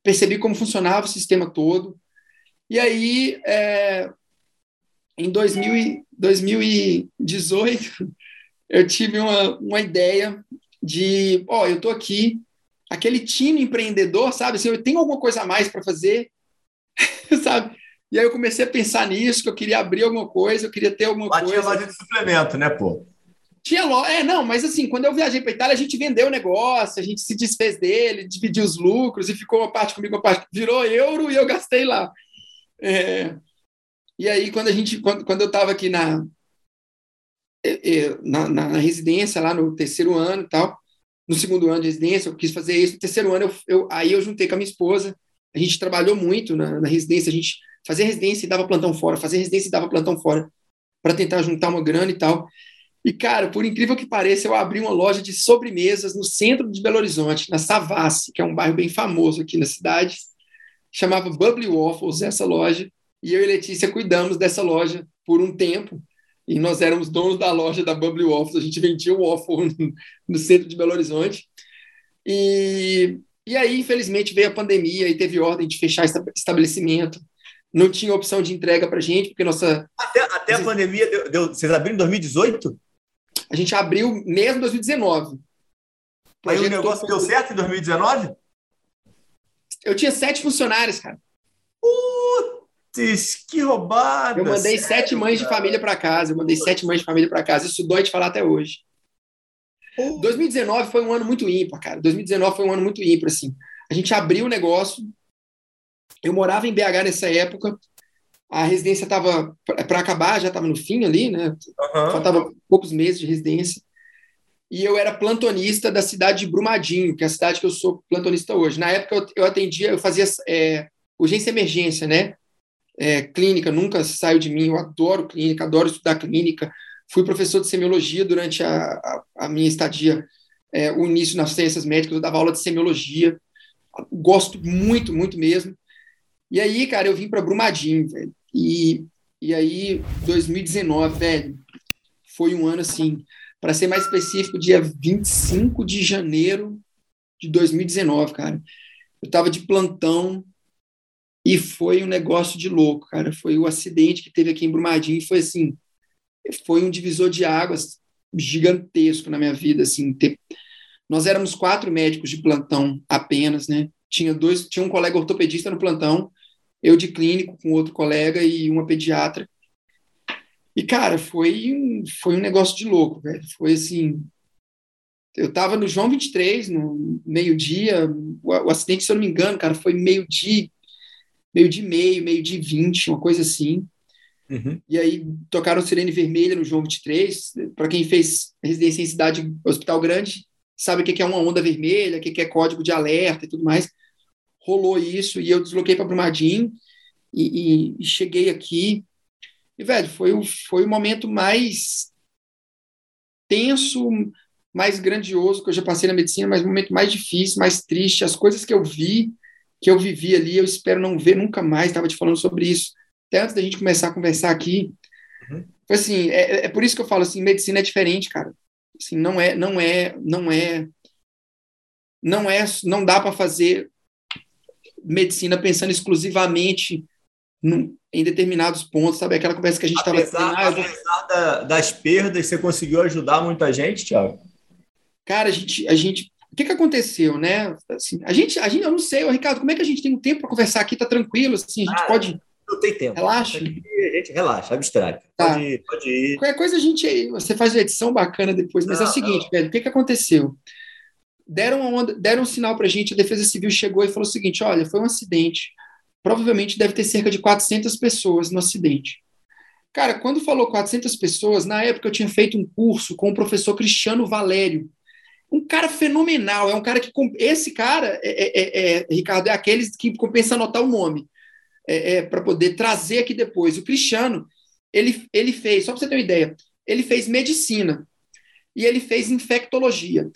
percebi como funcionava o sistema todo. E aí, é, em 2000 2018, eu tive uma, uma ideia de, ó, oh, eu tô aqui, aquele time empreendedor, sabe? Assim, eu tenho alguma coisa a mais para fazer, sabe? E aí eu comecei a pensar nisso, que eu queria abrir alguma coisa, eu queria ter alguma Lá coisa. Tinha loja de suplemento, né, pô? Tinha loja, é, não, mas assim, quando eu viajei para Itália, a gente vendeu o negócio, a gente se desfez dele, dividiu os lucros e ficou uma parte comigo, uma parte virou euro e eu gastei lá. É, e aí, quando a gente, quando, quando eu estava aqui na, na, na, residência, lá no terceiro ano e tal, no segundo ano de residência, eu quis fazer isso. No terceiro ano, eu, eu, aí eu juntei com a minha esposa. A gente trabalhou muito na, na residência. A gente fazia residência e dava plantão fora, fazia residência e dava plantão fora, para tentar juntar uma grana e tal. E, cara, por incrível que pareça, eu abri uma loja de sobremesas no centro de Belo Horizonte, na Savassi, que é um bairro bem famoso aqui na cidade. Chamava Bubbly Waffles, essa loja. E eu e Letícia cuidamos dessa loja por um tempo. E nós éramos donos da loja da Bubbly Waffles. A gente vendia o waffle no, centro de Belo Horizonte. E, e aí, infelizmente, veio a pandemia e teve ordem de fechar estabelecimento. Não tinha opção de entrega para gente, porque nossa. Até, até a pandemia, deu, deu, vocês abriram em 2018? A gente abriu mesmo em 2019. Aí o negócio deu certo em 2019? Eu tinha sete funcionários, cara. Putz, que roubada! Eu mandei sério, sete mães cara? de família para casa. Eu mandei sete mães de família para casa. Isso dói de falar até hoje. 2019 foi um ano muito ímpar, cara. 2019 foi um ano muito ímpar, assim. A gente abriu o negócio. Eu morava em BH nessa época. A residência estava para acabar, já estava no fim ali, né? Uhum. Faltava poucos meses de residência. E eu era plantonista da cidade de Brumadinho, que é a cidade que eu sou plantonista hoje. Na época eu, eu atendia, eu fazia é, urgência e emergência, né? É, clínica nunca saiu de mim. Eu adoro clínica, adoro estudar clínica. Fui professor de semiologia durante a, a, a minha estadia, é, o início nas ciências médicas. Eu dava aula de semiologia. Gosto muito, muito mesmo. E aí, cara, eu vim para Brumadinho, velho. E, e aí, 2019, velho, foi um ano assim, para ser mais específico, dia 25 de janeiro de 2019, cara. Eu tava de plantão e foi um negócio de louco, cara. Foi o acidente que teve aqui em Brumadinho, foi assim, foi um divisor de águas gigantesco na minha vida, assim. Ter... Nós éramos quatro médicos de plantão apenas, né? Tinha dois, tinha um colega ortopedista no plantão eu de clínico com outro colega e uma pediatra. E, cara, foi um, foi um negócio de louco, velho. Foi assim. Eu tava no João 23, no meio-dia. O, o, acidente, se eu não me engano, cara, foi meio-dia, meio-dia e meio, meio-dia e 20, uma coisa assim. Uhum. E aí tocaram sirene vermelha no João 23. Para quem fez residência em cidade, hospital grande, sabe o que é uma onda vermelha, o que é código de alerta e tudo mais rolou isso e eu desloquei para Brumadinho e, e, e, cheguei aqui. E, velho, foi o, foi o momento mais tenso, mais grandioso que eu já passei na medicina, mas o momento mais difícil, mais triste. As coisas que eu vi, que eu vivi ali, eu espero não ver nunca mais. Estava te falando sobre isso até antes da gente começar a conversar aqui. Uhum. Foi assim, é, é por isso que eu falo assim, medicina é diferente, cara. Assim, não é, não é, não é, não é, não dá para fazer medicina pensando exclusivamente num, em determinados pontos, sabe? Aquela conversa que a gente estava... Apesar, ah, apesar da, das perdas, você conseguiu ajudar muita gente, Tiago? Cara, a gente, a gente o que, que aconteceu, né? Assim, a gente, a gente, eu não sei, ô, Ricardo, como é que a gente tem um tempo para conversar aqui? Tá tranquilo, assim, a gente ah, pode. Não tem tempo. Relaxa. A gente relaxa, abstrai. Tá. Pode, ir, pode ir. Qualquer coisa a gente. Você faz uma edição bacana depois, mas não, é o seguinte, não. velho, o que, que aconteceu? Deram, uma, deram um sinal para a gente, a Defesa Civil chegou e falou o seguinte: olha, foi um acidente. Provavelmente deve ter cerca de 400 pessoas no acidente. Cara, quando falou 400 pessoas, na época eu tinha feito um curso com o professor Cristiano Valério, um cara fenomenal. É um cara que. Esse cara, é, é, é, é Ricardo, é aqueles que compensa anotar o nome é, é para poder trazer aqui depois. O Cristiano, ele, ele fez, só para você ter uma ideia, ele fez medicina e ele fez infectologia.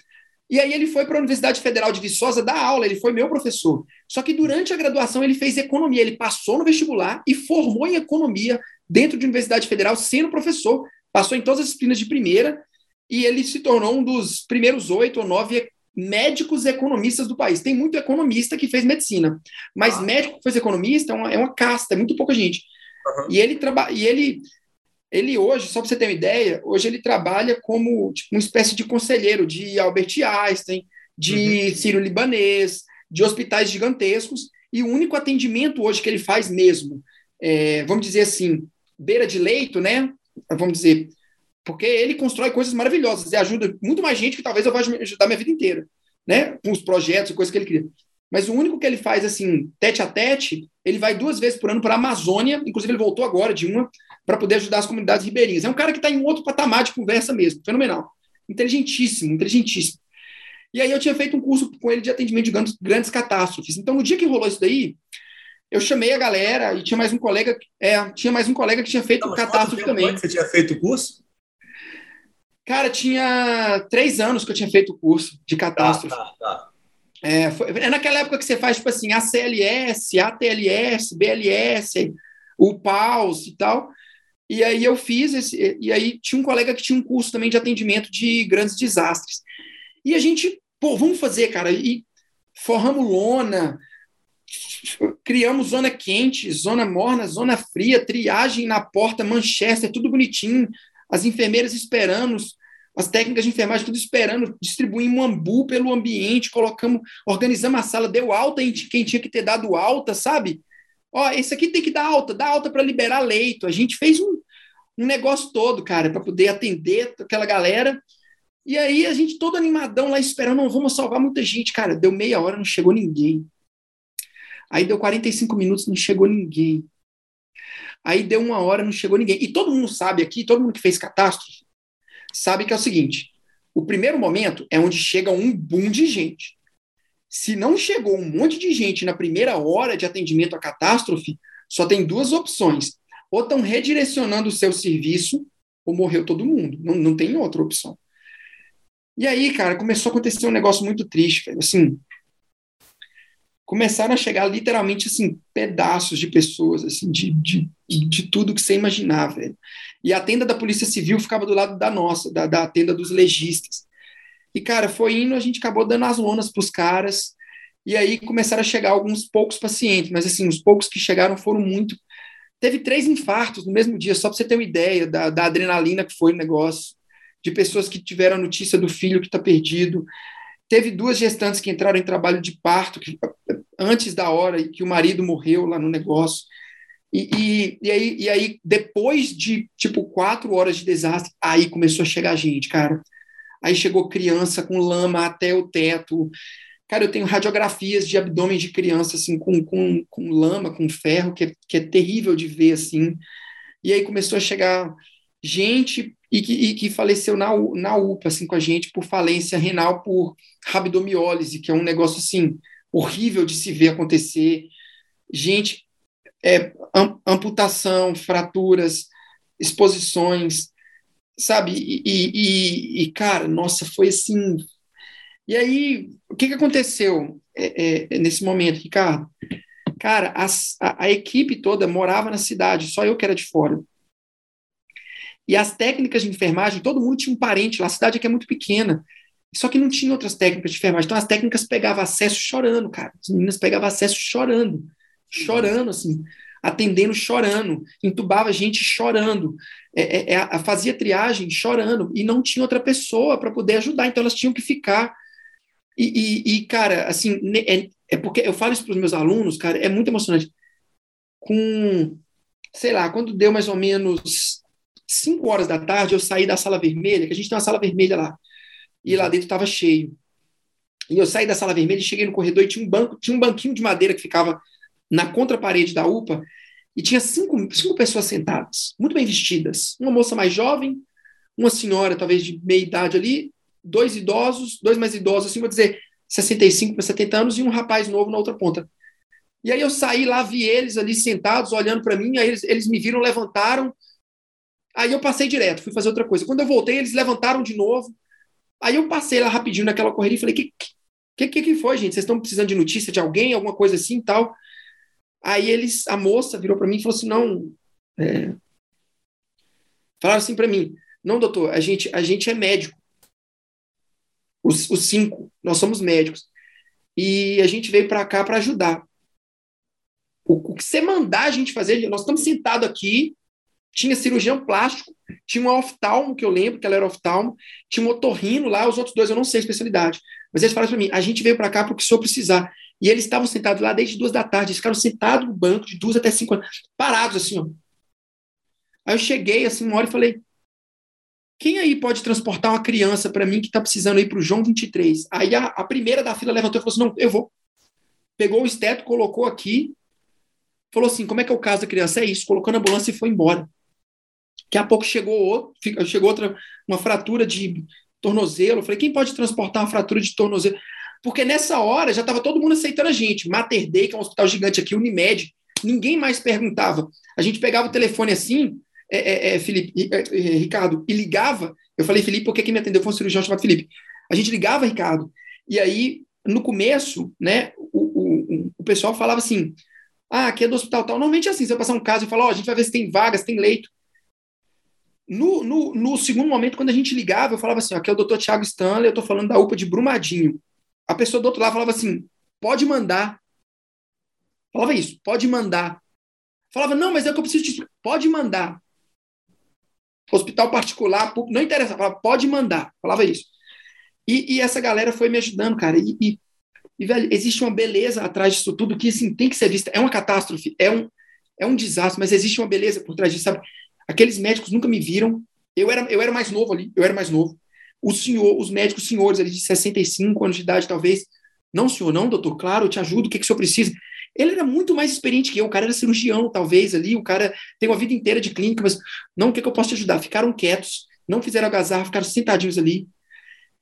E aí ele foi para a Universidade Federal de Viçosa dar aula, ele foi meu professor. Só que durante a graduação ele fez economia, ele passou no vestibular e formou em economia dentro de Universidade Federal, sendo professor, passou em todas as disciplinas de primeira e ele se tornou um dos primeiros oito ou nove médicos economistas do país. Tem muito economista que fez medicina, mas ah. médico que fez economista é uma, é uma casta, é muito pouca gente. Uhum. E ele trabalha, e ele ele hoje, só para você ter uma ideia, hoje ele trabalha como tipo, uma espécie de conselheiro de Albert Einstein, de uhum. Sírio Libanês, de hospitais gigantescos, e o único atendimento hoje que ele faz mesmo, é, vamos dizer assim, beira de leito, né? Vamos dizer, porque ele constrói coisas maravilhosas e ajuda muito mais gente que talvez eu vá ajudar minha vida inteira, né? Com os projetos e coisas que ele cria. Mas o único que ele faz, assim, tete a tete, ele vai duas vezes por ano para a Amazônia, inclusive ele voltou agora de uma, para poder ajudar as comunidades ribeirinhas. É um cara que está em outro patamar de conversa mesmo, fenomenal. Inteligentíssimo, inteligentíssimo. E aí eu tinha feito um curso com ele de atendimento de grandes, grandes catástrofes. Então, no dia que rolou isso daí, eu chamei a galera e tinha mais um colega, é, tinha mais um colega que tinha feito Não, catástrofe também. Você tinha feito o curso? Cara, tinha três anos que eu tinha feito o curso de catástrofe. Tá, tá, tá. É, foi, é naquela época que você faz, tipo assim, ACLS, ATLS, BLS, o PAUS e tal. E aí eu fiz esse. E aí tinha um colega que tinha um curso também de atendimento de grandes desastres. E a gente, pô, vamos fazer, cara. E forramos lona, criamos zona quente, zona morna, zona fria, triagem na porta, Manchester, tudo bonitinho. As enfermeiras esperando, as técnicas de enfermagem tudo esperando, distribuímos ambu pelo ambiente, colocamos, organizamos a sala, deu alta em quem tinha que ter dado alta, sabe? Ó, esse aqui tem que dar alta, dá alta para liberar leito. A gente fez um, um negócio todo, cara, para poder atender aquela galera. E aí a gente todo animadão lá esperando, não vamos salvar muita gente, cara. Deu meia hora, não chegou ninguém. Aí deu 45 minutos, não chegou ninguém. Aí deu uma hora, não chegou ninguém. E todo mundo sabe aqui, todo mundo que fez catástrofe, sabe que é o seguinte: o primeiro momento é onde chega um boom de gente. Se não chegou um monte de gente na primeira hora de atendimento à catástrofe, só tem duas opções. Ou estão redirecionando o seu serviço, ou morreu todo mundo. Não, não tem outra opção. E aí, cara, começou a acontecer um negócio muito triste. Assim, começaram a chegar literalmente assim pedaços de pessoas assim de, de, de tudo que você imaginar velho. E a tenda da polícia civil ficava do lado da nossa da, da tenda dos legistas. E cara foi indo a gente acabou dando as lonas para os caras. E aí começaram a chegar alguns poucos pacientes mas assim os poucos que chegaram foram muito. Teve três infartos no mesmo dia só para você ter uma ideia da, da adrenalina que foi o negócio de pessoas que tiveram a notícia do filho que está perdido. Teve duas gestantes que entraram em trabalho de parto que, antes da hora que o marido morreu lá no negócio. E, e, e, aí, e aí, depois de tipo quatro horas de desastre, aí começou a chegar gente, cara. Aí chegou criança com lama até o teto. Cara, eu tenho radiografias de abdômen de criança, assim, com, com, com lama, com ferro, que é, que é terrível de ver, assim. E aí começou a chegar gente e que, e que faleceu na, na UPA, assim, com a gente, por falência renal, por rabdomiólise, que é um negócio, assim, horrível de se ver acontecer. Gente, é, amputação, fraturas, exposições, sabe? E, e, e, cara, nossa, foi assim. E aí, o que, que aconteceu é, é, nesse momento, Ricardo? Cara, as, a, a equipe toda morava na cidade, só eu que era de fora. E as técnicas de enfermagem, todo mundo tinha um parente lá. A cidade aqui é muito pequena. Só que não tinha outras técnicas de enfermagem. Então as técnicas pegavam acesso chorando, cara. As meninas pegavam acesso chorando. Chorando, assim. Atendendo chorando. Entubava gente chorando. É, é, é fazia triagem chorando. E não tinha outra pessoa para poder ajudar. Então elas tinham que ficar. E, e, e cara, assim, é, é porque eu falo isso para os meus alunos, cara, é muito emocionante. Com, sei lá, quando deu mais ou menos 5 horas da tarde, eu saí da sala vermelha, que a gente tem uma sala vermelha lá e lá dentro estava cheio. E eu saí da sala vermelha e cheguei no corredor e tinha um banco, tinha um banquinho de madeira que ficava na contraparede da UPA e tinha cinco, cinco pessoas sentadas, muito bem vestidas. Uma moça mais jovem, uma senhora talvez de meia idade ali, dois idosos, dois mais idosos, assim, vou dizer 65 para 70 anos e um rapaz novo na outra ponta. E aí eu saí lá, vi eles ali sentados, olhando para mim, aí eles, eles me viram, levantaram, aí eu passei direto, fui fazer outra coisa. Quando eu voltei, eles levantaram de novo, Aí eu passei lá rapidinho naquela correria e falei: que, que, que, que foi, gente? Vocês estão precisando de notícia de alguém, alguma coisa assim tal? Aí eles, a moça virou para mim e falou assim: não. É... Falaram assim para mim: não, doutor, a gente, a gente é médico. Os, os cinco, nós somos médicos. E a gente veio para cá para ajudar. O, o que você mandar a gente fazer, nós estamos sentados aqui, tinha cirurgião plástico, tinha um oftalmo, que eu lembro que ela era oftalmo, tinha um otorrino lá, os outros dois eu não sei a especialidade. Mas eles falaram para mim: a gente veio para cá porque o senhor precisar. E eles estavam sentados lá desde duas da tarde, eles ficaram sentados no banco de duas até cinco anos, parados assim, ó. Aí eu cheguei assim uma hora e falei: quem aí pode transportar uma criança para mim que está precisando ir para o João 23? Aí a, a, primeira da fila levantou e falou assim: não, eu vou. Pegou o esteto, colocou aqui, falou assim: como é que é o caso da criança? É isso, colocou na ambulância e foi embora. Daqui a pouco chegou outro, chegou outra, uma fratura de tornozelo. Eu falei, quem pode transportar uma fratura de tornozelo? Porque nessa hora já estava todo mundo aceitando a gente. Mater Dei, que é um hospital gigante aqui, Unimed, ninguém mais perguntava. A gente pegava o telefone assim, é, é, é, Felipe, é, é, Ricardo, e ligava. Eu falei, Felipe, por que quem me atendeu foi um cirurgião chamado Felipe? A gente ligava, Ricardo, e aí, no começo, né, o, o, o pessoal falava assim: ah, aqui é do hospital tal. Normalmente é assim, você vai passar um caso e falar, ó, oh, a gente vai ver se tem vagas, tem leito. No, no, no, segundo momento, quando a gente ligava, eu falava assim: aqui é o doutor Tiago Stanley, eu estou falando da UPA de Brumadinho. A pessoa do outro lado falava assim: pode mandar. Falava isso, pode mandar. Falava, não, mas é o que eu preciso te Pode mandar. Hospital particular, não interessa, falava, pode mandar. Falava isso. E, e essa galera foi me ajudando, cara. E, e, e, velho, existe uma beleza atrás disso tudo que assim, tem que ser vista. É uma catástrofe, é um, é um desastre, mas existe uma beleza por trás disso, sabe? Aqueles médicos nunca me viram. Eu era, eu era mais novo ali, eu era mais novo. O senhor, os médicos senhores ali de 65 anos de idade, talvez. Não, senhor, não, doutor, claro, eu te ajudo, o que, que o senhor precisa? Ele era muito mais experiente que eu, o cara era cirurgião, talvez, ali, o cara tem uma vida inteira de clínica, mas não, o que, que eu posso te ajudar? Ficaram quietos, não fizeram agazar, ficaram sentadinhos ali.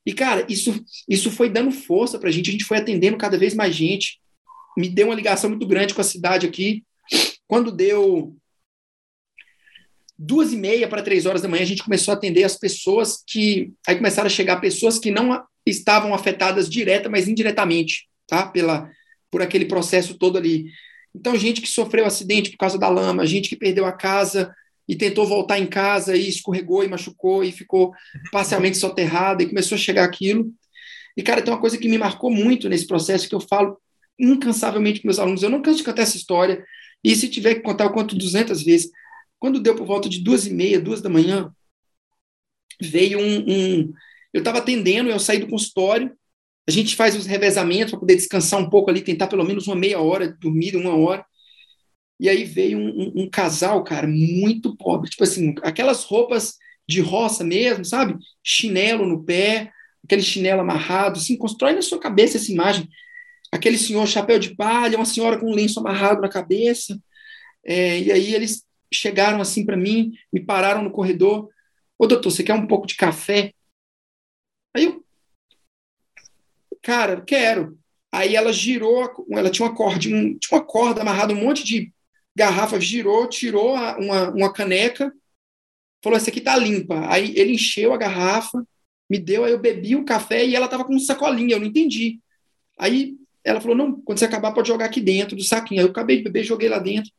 E, cara, isso, isso foi dando força pra gente, a gente foi atendendo cada vez mais gente. Me deu uma ligação muito grande com a cidade aqui. Quando deu duas e meia para três horas da manhã, a gente começou a atender as pessoas que. Aí começaram a chegar pessoas que não estavam afetadas direta, mas indiretamente, tá? Pela, por aquele processo todo ali. Então, gente que sofreu acidente por causa da lama, gente que perdeu a casa e tentou voltar em casa e escorregou e machucou e ficou parcialmente soterrada e começou a chegar aquilo. E, cara, tem uma coisa que me marcou muito nesse processo que eu falo incansavelmente com meus alunos. Eu não canso de contar essa história. E se tiver que contar, eu conto 200 vezes. Quando deu por volta de duas e meia, duas da manhã, veio um. um eu estava atendendo, eu saí do consultório, a gente faz os revezamentos para poder descansar um pouco ali, tentar pelo menos uma meia hora, dormir uma hora. E aí veio um, um, um casal, cara, muito pobre, tipo assim, aquelas roupas de roça mesmo, sabe? Chinelo no pé, aquele chinelo amarrado, assim, constrói na sua cabeça essa imagem. Aquele senhor chapéu de palha, uma senhora com um lenço amarrado na cabeça. É, e aí eles chegaram assim para mim, me pararam no corredor. Ô, doutor, você quer um pouco de café? Aí eu, cara, quero. Aí ela girou, ela tinha uma corda, um, tinha uma corda amarrada, um monte de garrafas, girou, tirou uma, uma caneca, falou: Essa aqui tá limpa. Aí ele encheu a garrafa, me deu, aí eu bebi o café e ela tava com sacolinha, eu não entendi. Aí ela falou: Não, quando você acabar, pode jogar aqui dentro do saquinho. Aí eu acabei de beber, joguei lá dentro.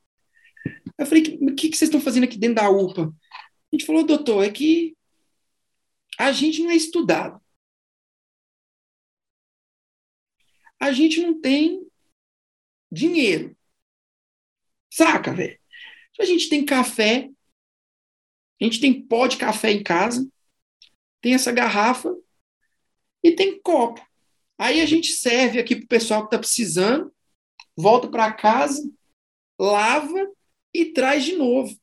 Eu falei, o que, que vocês estão fazendo aqui dentro da UPA? A gente falou, doutor, é que a gente não é estudado. a gente não tem dinheiro. Saca, velho? A gente tem café, a gente tem pó de café em casa, tem essa garrafa e tem copo. Aí a gente serve aqui pro pessoal que está precisando, volta para casa, lava e traz de novo.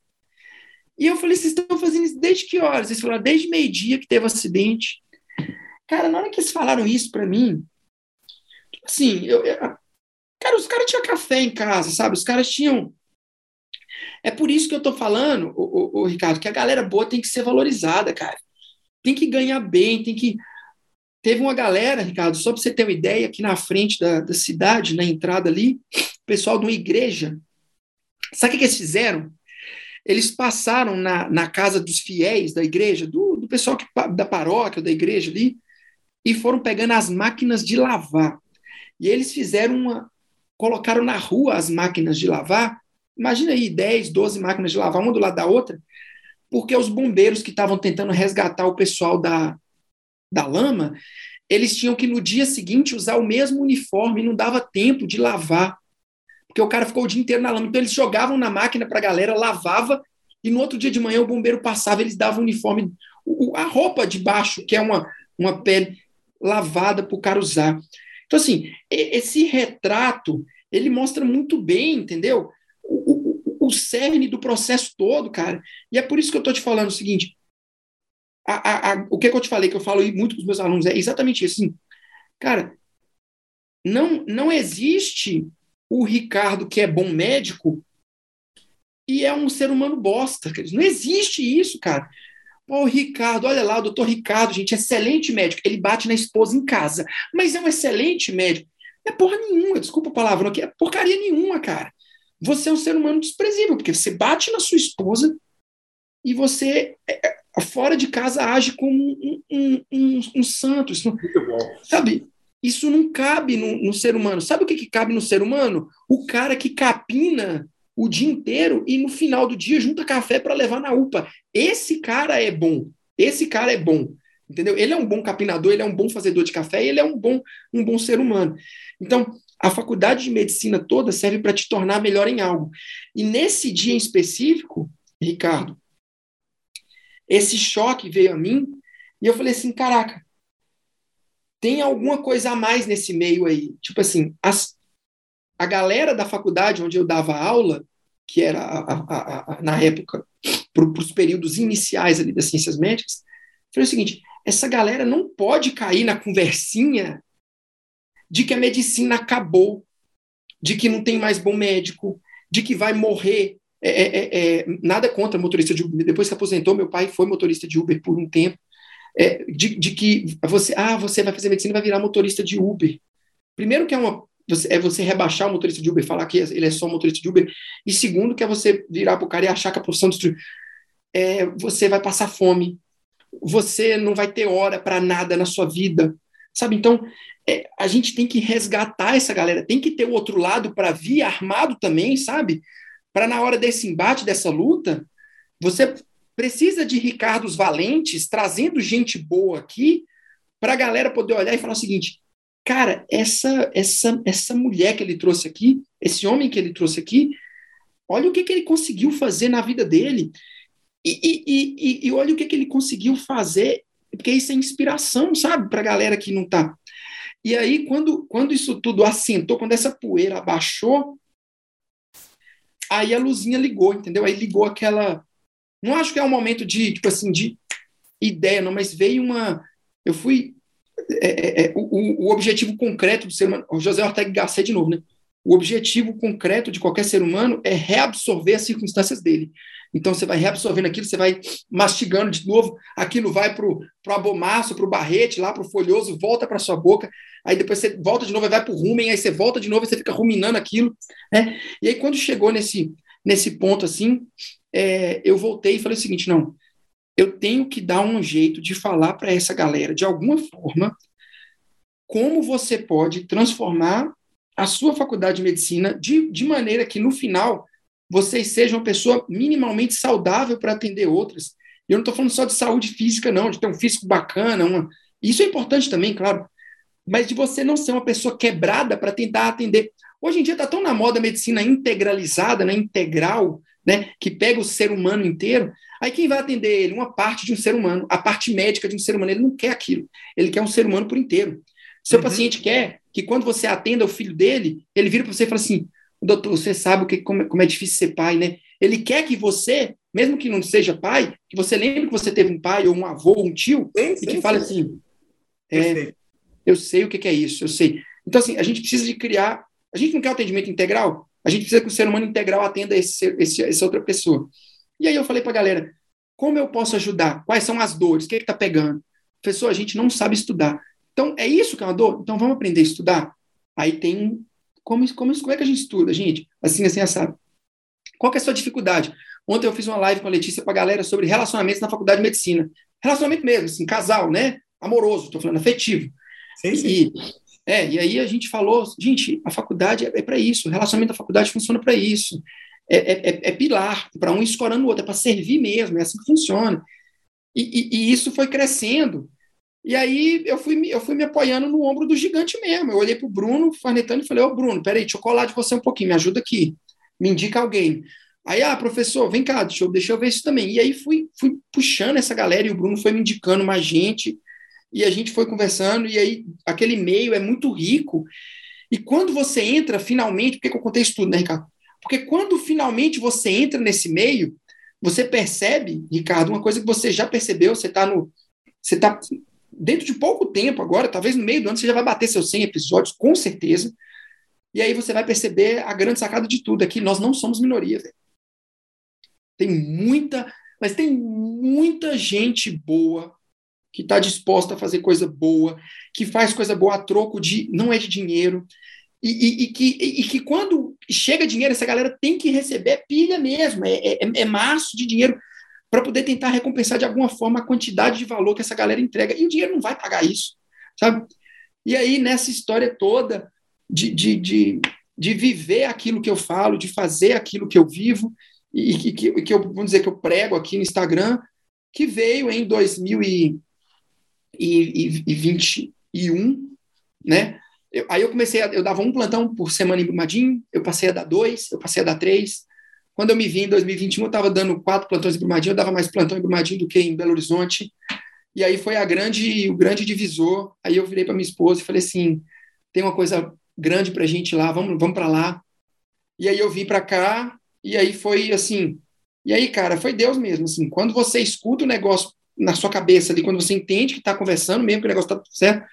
E eu falei, vocês estão fazendo isso desde que horas? Eles falaram, desde meio-dia que teve um acidente. Cara, na hora que eles falaram isso para mim, tipo assim, eu, eu, cara, os caras tinham café em casa, sabe? Os caras tinham. É por isso que eu tô falando, o, o, o Ricardo, que a galera boa tem que ser valorizada, cara. Tem que ganhar bem, tem que. Teve uma galera, Ricardo, só para você ter uma ideia, aqui na frente da, da cidade, na entrada ali, o pessoal de uma igreja. Sabe o que, eles fizeram? Eles passaram na, na casa dos fiéis da igreja, do, do pessoal que, da paróquia, da igreja ali, e foram pegando as máquinas de lavar. E eles fizeram uma. colocaram na rua as máquinas de lavar. Imagina aí 10, 12 máquinas de lavar, uma do lado da outra, porque os bombeiros que estavam tentando resgatar o pessoal da, da lama, eles tinham que no dia seguinte usar o mesmo uniforme, não dava tempo de lavar, porque o cara ficou o dia inteiro na lama. Então eles jogavam na máquina para a galera, lavava, e no outro dia de manhã o bombeiro passava, eles davam o uniforme, a roupa de baixo, que é uma, uma pele, lavada para o cara usar. Então, assim, esse retrato, ele mostra muito bem, entendeu? O, o, o cerne do processo todo, cara. E é por isso que eu estou te falando o seguinte, a, a, a, o que, é que eu te falei, que eu falo muito com os meus alunos, é exatamente isso. Assim, cara, não, não existe o Ricardo que é bom médico e é um ser humano bosta. Não existe isso, cara. Pô, o Ricardo, olha lá, o doutor Ricardo, gente, excelente médico. Ele bate na esposa em casa, mas é um excelente médico. É porra nenhuma, desculpa a palavra, não é porcaria nenhuma, cara. Você é um ser humano desprezível, porque você bate na sua esposa e você, é, é, fora de casa, age como um, um, um, um santo. Isso não, sabe? Isso não cabe no, no ser humano. Sabe o que, que cabe no ser humano? O cara que capina o dia inteiro e no final do dia junta café para levar na UPA. Esse cara é bom. Esse cara é bom. Entendeu? Ele é um bom capinador, ele é um bom fazedor de café ele é um bom, um bom ser humano. Então, a faculdade de medicina toda serve para te tornar melhor em algo. E nesse dia em específico, Ricardo, esse choque veio a mim e eu falei assim: caraca, tem alguma coisa a mais nesse meio aí. Tipo assim, as, a galera da faculdade onde eu dava aula, que era a, a, a, na época para os períodos iniciais ali das ciências médicas, foi o seguinte: essa galera não pode cair na conversinha de que a medicina acabou, de que não tem mais bom médico, de que vai morrer. É, é, é, é nada contra motorista de Uber. Depois que aposentou, meu pai foi motorista de Uber por um tempo. É, de, de, que você, ah, você vai fazer medicina e vai virar motorista de Uber. Primeiro que é uma você, é você rebaixar o motorista de Uber, falar que ele é só motorista de Uber. E segundo, que é você virar para o cara e achar que a profissão de é, você vai passar fome, você não vai ter hora para nada na sua vida, sabe? Então, é, a gente tem que resgatar essa galera, tem que ter o outro lado para vir armado também, sabe? Para na hora desse embate, dessa luta, você precisa de Ricardos Valentes trazendo gente boa aqui para a galera poder olhar e falar o seguinte: cara, essa, essa, essa mulher que ele trouxe aqui, esse homem que ele trouxe aqui, olha o que, que ele conseguiu fazer na vida dele. E, e, e, e olha o que, que ele conseguiu fazer, porque isso é inspiração, sabe, para a galera que não está. E aí, quando, quando isso tudo assentou, quando essa poeira abaixou, aí a luzinha ligou, entendeu? Aí ligou aquela. Não acho que é um momento de, tipo assim, de ideia, não, mas veio uma. Eu fui é, é, é, o, o, objetivo concreto do ser humano, José Ortega Gasset de novo, né? O objetivo concreto de qualquer ser humano é reabsorver as circunstâncias dele. Então você vai reabsorvendo aquilo, você vai mastigando de novo, aquilo vai para o abomaço, para o barrete, lá para o folhoso, volta para sua boca, aí depois você volta de novo, vai para o rumen, aí você volta de novo, e você fica ruminando aquilo. Né? E aí quando chegou nesse, nesse ponto assim, é, eu voltei e falei o seguinte, não, eu tenho que dar um jeito de falar para essa galera, de alguma forma, como você pode transformar a sua faculdade de medicina de, de maneira que, no final, vocês sejam uma pessoa minimamente saudável para atender outras. Eu não estou falando só de saúde física, não, de ter um físico bacana. Uma... Isso é importante também, claro. mas de você não ser uma pessoa quebrada para tentar atender. Hoje em dia está tão na moda a medicina integralizada, né, integral, né, que pega o ser humano inteiro. Aí quem vai atender ele? Uma parte de um ser humano, a parte médica de um ser humano. Ele não quer aquilo. Ele quer um ser humano por inteiro. Seu uhum. paciente quer que quando você atenda o filho dele, ele vira para você e fala assim: doutor, você sabe o que, como, é, como é difícil ser pai, né? Ele quer que você, mesmo que não seja pai, que você lembre que você teve um pai, ou um avô, ou um tio, sim, sim, e que fale assim: é, eu sei o que é isso, eu sei. Então, assim, a gente precisa de criar. A gente não quer atendimento integral, a gente precisa que o ser humano integral atenda esse, esse, essa outra pessoa. E aí eu falei para a galera: como eu posso ajudar? Quais são as dores? O que é está pegando? Professor, a gente não sabe estudar. Então, é isso que é uma dor? Então, vamos aprender a estudar? Aí tem. Como, como, como é que a gente estuda, gente? Assim, assim, assado. Qual é a sua dificuldade? Ontem eu fiz uma live com a Letícia para a galera sobre relacionamentos na faculdade de medicina. Relacionamento mesmo, assim, casal, né? Amoroso, estou falando afetivo. Sim, sim. E, é, e aí a gente falou, gente, a faculdade é, é para isso, o relacionamento da faculdade funciona para isso. É, é, é, é pilar, para um escorando o outro, é para servir mesmo, é assim que funciona. E, e, e, isso foi crescendo. E aí eu fui, eu fui me apoiando no ombro do gigante mesmo. Eu olhei para o Bruno Farnetano e falei, ô Bruno, peraí, deixa eu colar de você um pouquinho, me ajuda aqui, me indica alguém. Aí, ah, professor, vem cá, deixa eu, deixa eu ver isso também. E aí fui, fui puxando essa galera e o Bruno foi me indicando mais gente, e a gente foi conversando, e aí aquele meio é muito rico. E quando você entra finalmente, por que, que eu contei isso tudo, né, Ricardo? Porque quando finalmente você entra nesse meio, você percebe, Ricardo, uma coisa que você já percebeu, você está no. Você está dentro de pouco tempo agora, talvez no meio do ano, você já vai bater seus 100 episódios, com certeza. E aí você vai perceber a grande sacada de tudo aqui. Nós não somos minoria, velho. Tem muita, mas tem muita gente boa que está disposta a fazer coisa boa, que faz coisa boa a troco de não é de dinheiro. E, e, e que, e, que quando chega dinheiro, essa galera tem que receber pilha mesmo, é, é, é maço de dinheiro para poder tentar recompensar de alguma forma a quantidade de valor que essa galera entrega. E o dinheiro não vai pagar isso, sabe? E aí, nessa história toda de, de, de, de viver aquilo que eu falo, de fazer aquilo que eu vivo, e que, que, que eu, vamos dizer, que eu prego aqui no Instagram, que veio em 2021, né? Eu, aí eu comecei, a, eu dava um plantão por semana em Brumadinho, eu passei a dar dois, eu passei a dar três, quando eu me vi em 2021, eu estava dando quatro plantões em Brumadinho, eu dava mais plantão em Brumadinho do que em Belo Horizonte. E aí foi a grande, o grande divisor. Aí eu virei para minha esposa e falei assim: tem uma coisa grande para a gente lá, vamos, vamos para lá. E aí eu vim para cá, e aí foi assim. E aí, cara, foi Deus mesmo. Assim, quando você escuta o negócio na sua cabeça ali, quando você entende que está conversando, mesmo que o negócio está certo,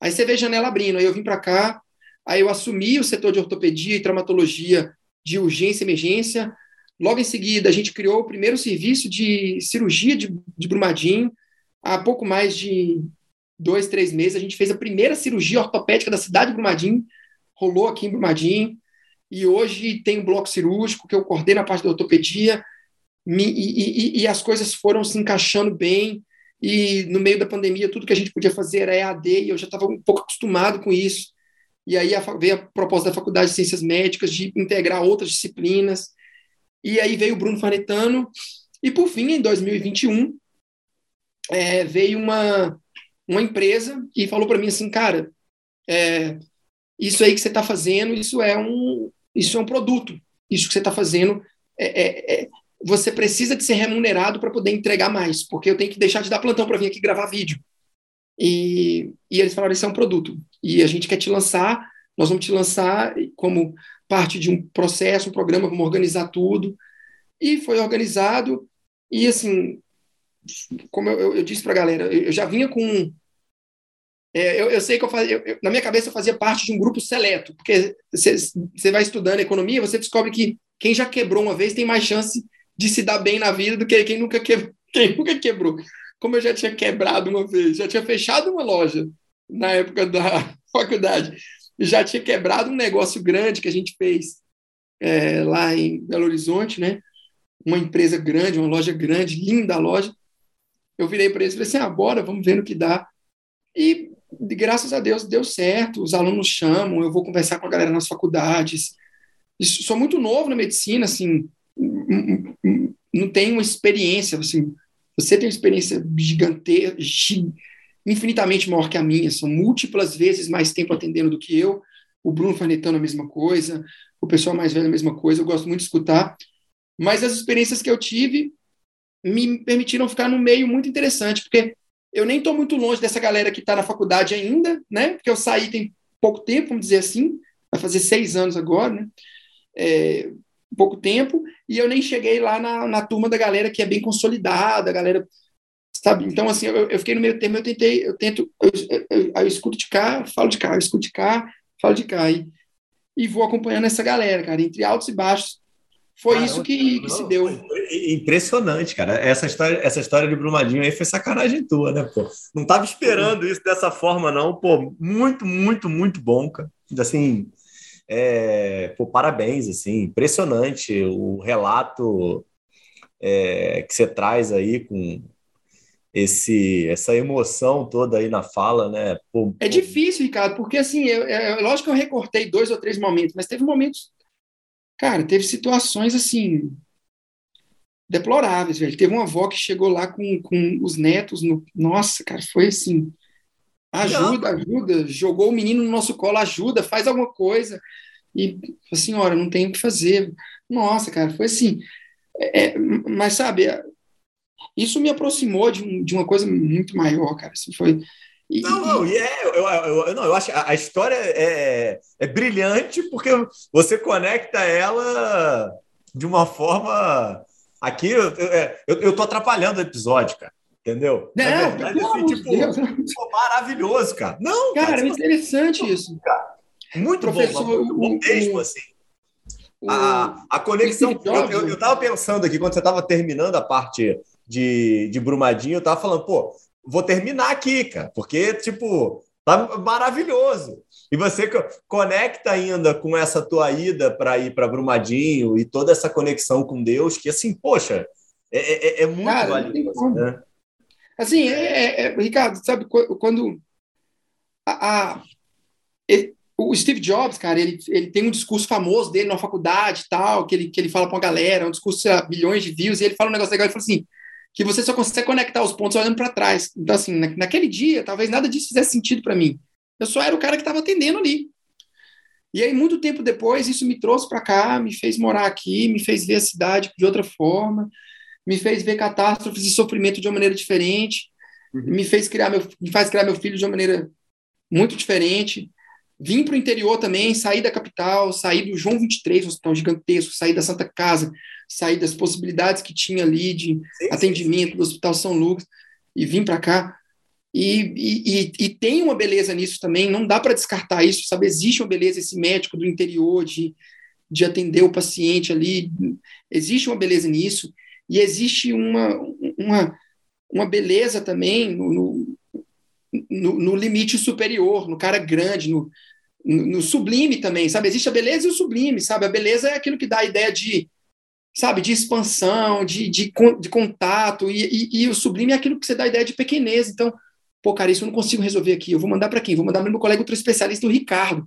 aí você vê a janela abrindo. Aí eu vim para cá, aí eu assumi o setor de ortopedia e traumatologia de urgência e emergência. Logo em seguida, a gente criou o primeiro serviço de cirurgia de, de Brumadinho. Há pouco mais de dois, três meses, a gente fez a primeira cirurgia ortopédica da cidade de Brumadinho, rolou aqui em Brumadinho, e hoje tem um bloco cirúrgico que eu coordeno a parte da ortopedia, e, e, e, as coisas foram se encaixando bem, e no meio da pandemia, tudo que a gente podia fazer era EAD, e eu já estava um pouco acostumado com isso. E aí veio a proposta da Faculdade de Ciências Médicas de integrar outras disciplinas. E aí veio o Bruno Farnetano. E, por fim, em 2021, é, veio uma, uma empresa e falou para mim assim, cara, é, isso aí que você está fazendo, isso é um, isso é um produto. Isso que você está fazendo, é, é, é, você precisa de ser remunerado para poder entregar mais, porque eu tenho que deixar de dar plantão para vir aqui gravar vídeo. E, e eles falaram: isso é um produto. E a gente quer te lançar, nós vamos te lançar como parte de um processo, um programa, vamos organizar tudo. E foi organizado. E assim, como eu, eu disse para a galera, eu já vinha com. É, eu, eu, sei que eu fazia, eu, na minha cabeça eu fazia parte de um grupo seleto, porque você vai estudando economia, você descobre que quem já quebrou uma vez tem mais chance de se dar bem na vida do que quem nunca, que, quem nunca quebrou como eu já tinha quebrado uma vez, já tinha fechado uma loja na época da faculdade, já tinha quebrado um negócio grande que a gente fez é, lá em Belo Horizonte, né? Uma empresa grande, uma loja grande, linda loja. Eu virei para eles e falei assim: ah, vamos ver no que dá. E graças a Deus deu certo, os alunos chamam, eu vou conversar com a galera nas faculdades. Sou muito novo na medicina, assim, não tenho uma experiência, assim, você tem uma experiência gigantesca, infinitamente maior que a minha, são múltiplas vezes mais tempo atendendo do que eu. O Bruno Farnetano a mesma coisa, o pessoal mais velho a mesma coisa, eu gosto muito de escutar. Mas as experiências que eu tive me permitiram ficar num meio muito interessante, porque eu nem estou muito longe dessa galera que está na faculdade ainda, né? Porque eu saí tem pouco tempo, vamos dizer assim, vai fazer seis anos agora, né? É, pouco tempo, e eu nem cheguei lá na, na turma da galera que é bem consolidada, a galera sabe? Então, assim, eu, eu, fiquei no meio termo, eu tentei, eu tento, eu, eu, eu, escuto de cá, falo de cá, eu escuto de cá, falo de cá, e, e vou acompanhando essa galera, cara, entre altos e baixos. Foi Caramba, isso que, que se deu. Impressionante, cara. Essa história, essa história de Brumadinho aí foi sacanagem tua, né, pô? Não tava esperando isso dessa forma, não. Pô, muito, muito, muito bom, cara. Assim, é, pô, parabéns, assim, impressionante o relato é, que você traz aí com esse essa emoção toda aí na fala, né? Pô, é difícil, Ricardo, porque assim, eu, eu, lógico que eu recortei dois ou três momentos, mas teve momentos, cara, teve situações assim deploráveis, velho. Teve uma avó que chegou lá com, com os netos no, nossa, cara, foi assim, ajuda, ajuda, jogou o menino no nosso colo, ajuda, faz alguma coisa. E a senhora, não tem o que fazer. Nossa, cara, foi assim. É, é mas sabe, isso me aproximou de, um, de uma coisa muito maior, cara. Assim, foi. E, não, não, e é, eu, eu, eu, não, eu acho a história é, é brilhante porque você conecta ela de uma forma. Aqui eu, eu, eu tô atrapalhando o episódio, cara. Entendeu? Não, é verdade, assim, tipo, maravilhoso, cara. Não, cara, cara é interessante isso. Cara, muito Professor, bom, bom mesmo, assim. a, a conexão. Eu, eu, eu tava pensando aqui, quando você estava terminando a parte de, de Brumadinho, eu tava falando, pô, vou terminar aqui, cara, porque, tipo, tá maravilhoso. E você conecta ainda com essa tua ida para ir para Brumadinho e toda essa conexão com Deus, que, assim, poxa, é, é, é muito cara, valioso. Né? Assim, é, é, Ricardo, sabe, quando a, a, o Steve Jobs, cara, ele, ele tem um discurso famoso dele na faculdade tal, que ele, que ele fala para uma galera, um discurso de bilhões de views, e ele fala um negócio legal, ele fala assim, que você só consegue conectar os pontos olhando para trás. Então, assim, naquele dia, talvez nada disso fizesse sentido para mim. Eu só era o cara que estava atendendo ali. E aí, muito tempo depois, isso me trouxe para cá, me fez morar aqui, me fez ver a cidade de outra forma, me fez ver catástrofes e sofrimento de uma maneira diferente, uhum. me fez criar meu, me faz criar meu filho de uma maneira muito diferente. Vim para o interior também, saí da capital, saí do João 23, um hospital gigantesco, saí da Santa Casa, saí das possibilidades que tinha ali de sim, atendimento sim. do Hospital São Lucas e vim para cá. E, e, e, tem uma beleza nisso também, não dá para descartar isso, sabe? Existe uma beleza, esse médico do interior de, de atender o paciente ali, existe uma beleza nisso, e existe uma, uma, uma beleza também no, no, no limite superior, no cara grande, no, no, sublime também, sabe? Existe a beleza e o sublime, sabe? A beleza é aquilo que dá a ideia de, sabe, de expansão, de, de, de contato, e, e, e, o sublime é aquilo que você dá a ideia de pequenez. Então, pô, cara, isso eu não consigo resolver aqui. Eu vou mandar para quem? Vou mandar para meu colega outro especialista, o Ricardo.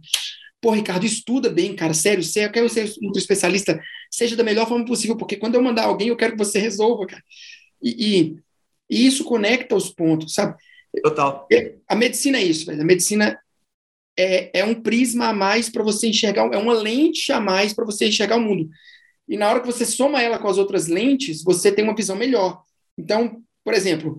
Pô, Ricardo, estuda bem, cara, sério, você, eu quero ser outro especialista, seja da melhor forma possível, porque quando eu mandar alguém, eu quero que você resolva, cara. E, e, e isso conecta os pontos, sabe? Total. A medicina é isso, velho. A medicina é, é um prisma a mais para você enxergar, é uma lente a mais para você enxergar o mundo. E na hora que você soma ela com as outras lentes, você tem uma visão melhor. Então, por exemplo,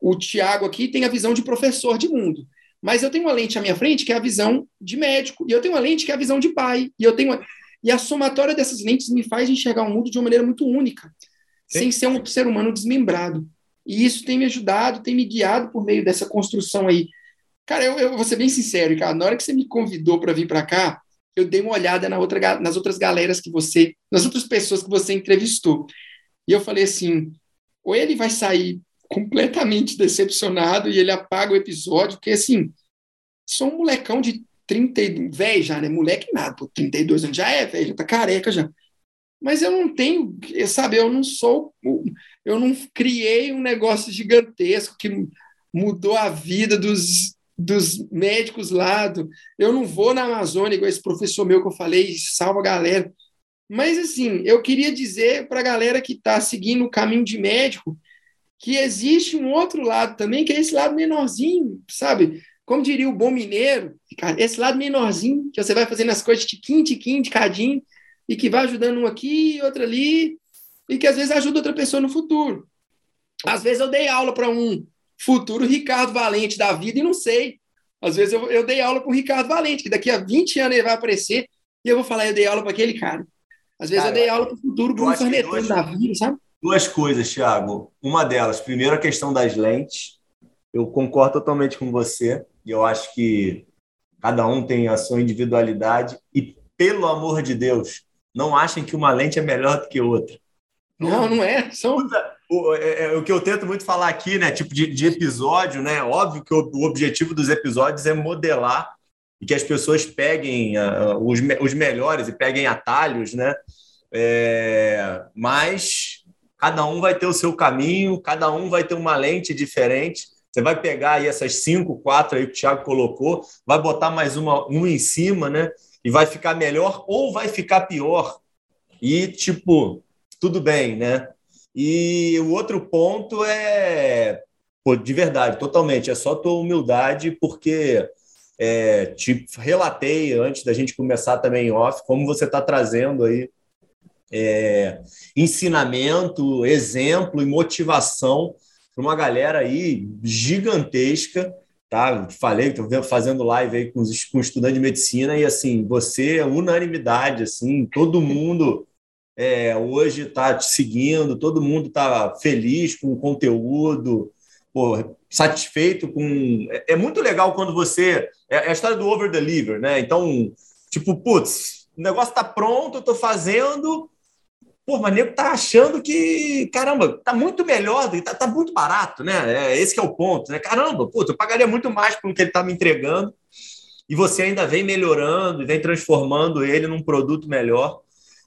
o Tiago aqui tem a visão de professor de mundo. Mas eu tenho uma lente à minha frente que é a visão de médico, e eu tenho uma lente que é a visão de pai, e eu tenho uma... e a somatória dessas lentes me faz enxergar o mundo de uma maneira muito única, Sim. sem ser um ser humano desmembrado. E isso tem me ajudado, tem me guiado por meio dessa construção aí. Cara, eu, eu vou ser bem sincero, cara, na hora que você me convidou para vir para cá, eu dei uma olhada na outra, nas outras galeras que você, nas outras pessoas que você entrevistou. E eu falei assim, ou ele vai sair completamente decepcionado e ele apaga o episódio, porque assim, sou um molecão de 30, velho já, né? Moleque nada, pô, 32 anos já é velho, já tá careca já. Mas eu não tenho, sabe, eu não sou, eu não criei um negócio gigantesco que mudou a vida dos dos médicos lá. Do, eu não vou na Amazônia, igual esse professor meu que eu falei, salva a galera. Mas, assim, eu queria dizer para a galera que está seguindo o caminho de médico que existe um outro lado também, que é esse lado menorzinho, sabe? Como diria o bom mineiro, esse lado menorzinho, que você vai fazendo as coisas tiquinho, tiquinho, de cadinho, e que vai ajudando um aqui, outro ali, e que às vezes ajuda outra pessoa no futuro. Às vezes eu dei aula para um futuro Ricardo Valente da vida e não sei. Às vezes eu, eu dei aula para o Ricardo Valente, que daqui a 20 anos ele vai aparecer e eu vou falar, eu dei aula para aquele cara. Às vezes cara, eu dei aula para o futuro Bruno Farnetano da vida, sabe? Duas coisas, Thiago. Uma delas, primeiro a questão das lentes. Eu concordo totalmente com você. E eu acho que cada um tem a sua individualidade. E, pelo amor de Deus, não achem que uma lente é melhor do que outra. Não, não é. São... O, é, é, o que eu tento muito falar aqui, né? Tipo de, de episódio, né? Óbvio que o, o, objetivo dos episódios é modelar e que as pessoas peguem uh, os, os melhores e peguem atalhos, né? É, mas cada um vai ter o seu caminho, cada um vai ter uma lente diferente. Você vai pegar aí essas cinco, quatro aí que o Thiago colocou, vai botar mais uma, um em cima, né? E vai ficar melhor ou vai ficar pior. E, tipo, tudo bem, né? E o outro ponto é, pô, de verdade, totalmente, é só tua humildade, porque é, te relatei antes da gente começar também off, como você está trazendo aí é, ensinamento, exemplo e motivação para uma galera aí gigantesca, tá? Falei estou fazendo live aí com, os, com estudante de medicina e assim, você é unanimidade, assim, todo mundo é, hoje está te seguindo, todo mundo está feliz com o conteúdo, pô, satisfeito com. É, é, muito legal quando você. É, é a história do over-deliver, né? Então, tipo, putz, o negócio está pronto, eu estou fazendo. Pô, mas nego tá achando que, caramba, tá muito melhor, tá, tá muito barato, né? É, esse é o ponto, né? Caramba, putz, eu pagaria muito mais pelo que ele tá me entregando e você ainda vem melhorando e vem transformando ele num produto melhor.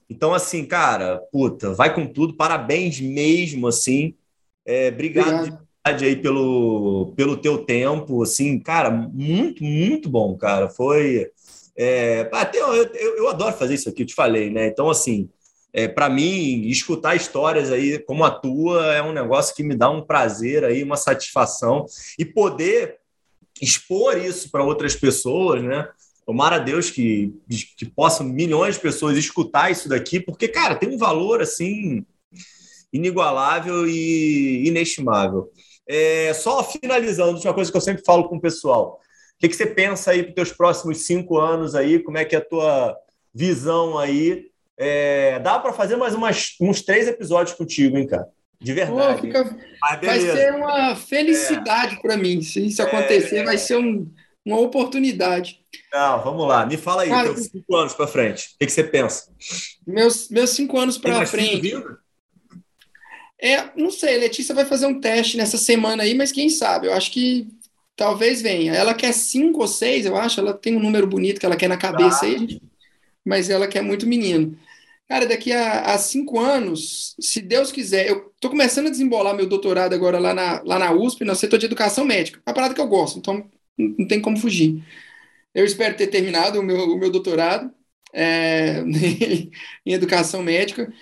Então, assim, cara, puta, vai com tudo, parabéns mesmo, assim. É, obrigado, obrigado. aí pelo, pelo teu tempo, assim, cara, muito, muito bom, cara. Foi. É, até eu, eu, eu, adoro fazer isso aqui, eu te falei, né? Então, assim, é, para mim, escutar histórias aí como a tua é um negócio que me dá um prazer aí, uma satisfação e poder expor isso para outras pessoas, né? Tomara a Deus que, que possam milhões de pessoas escutar isso daqui, porque, cara, tem um valor assim inigualável e inestimável. É, só finalizando, uma coisa que eu sempre falo com o pessoal. O que, que você pensa aí para os teus próximos cinco anos aí? Como é que é a tua visão aí? É, dá para fazer mais umas, uns três episódios contigo, hein, cara? De verdade. Pô, fica... Vai ser uma felicidade é. para mim. Se isso acontecer, é. vai ser um, uma oportunidade. Não, vamos lá. Me fala aí, Cara, cinco anos para frente. O que, que, você pensa? Meus, meus cinco anos para frente. É, não sei, Letícia vai fazer um teste nessa semana aí, mas quem sabe? Eu acho que talvez venha. Ela quer cinco ou seis, eu acho. Ela tem um número bonito que ela quer na cabeça ah. aí, mas ela quer muito menino. Cara, daqui a, a, cinco anos, se Deus quiser, eu tô começando a desembolar meu doutorado agora lá na, lá na USP, no setor de educação médica. É uma parada que eu gosto, então não tem como fugir. Eu espero ter terminado o meu, o meu doutorado é, em educação médica.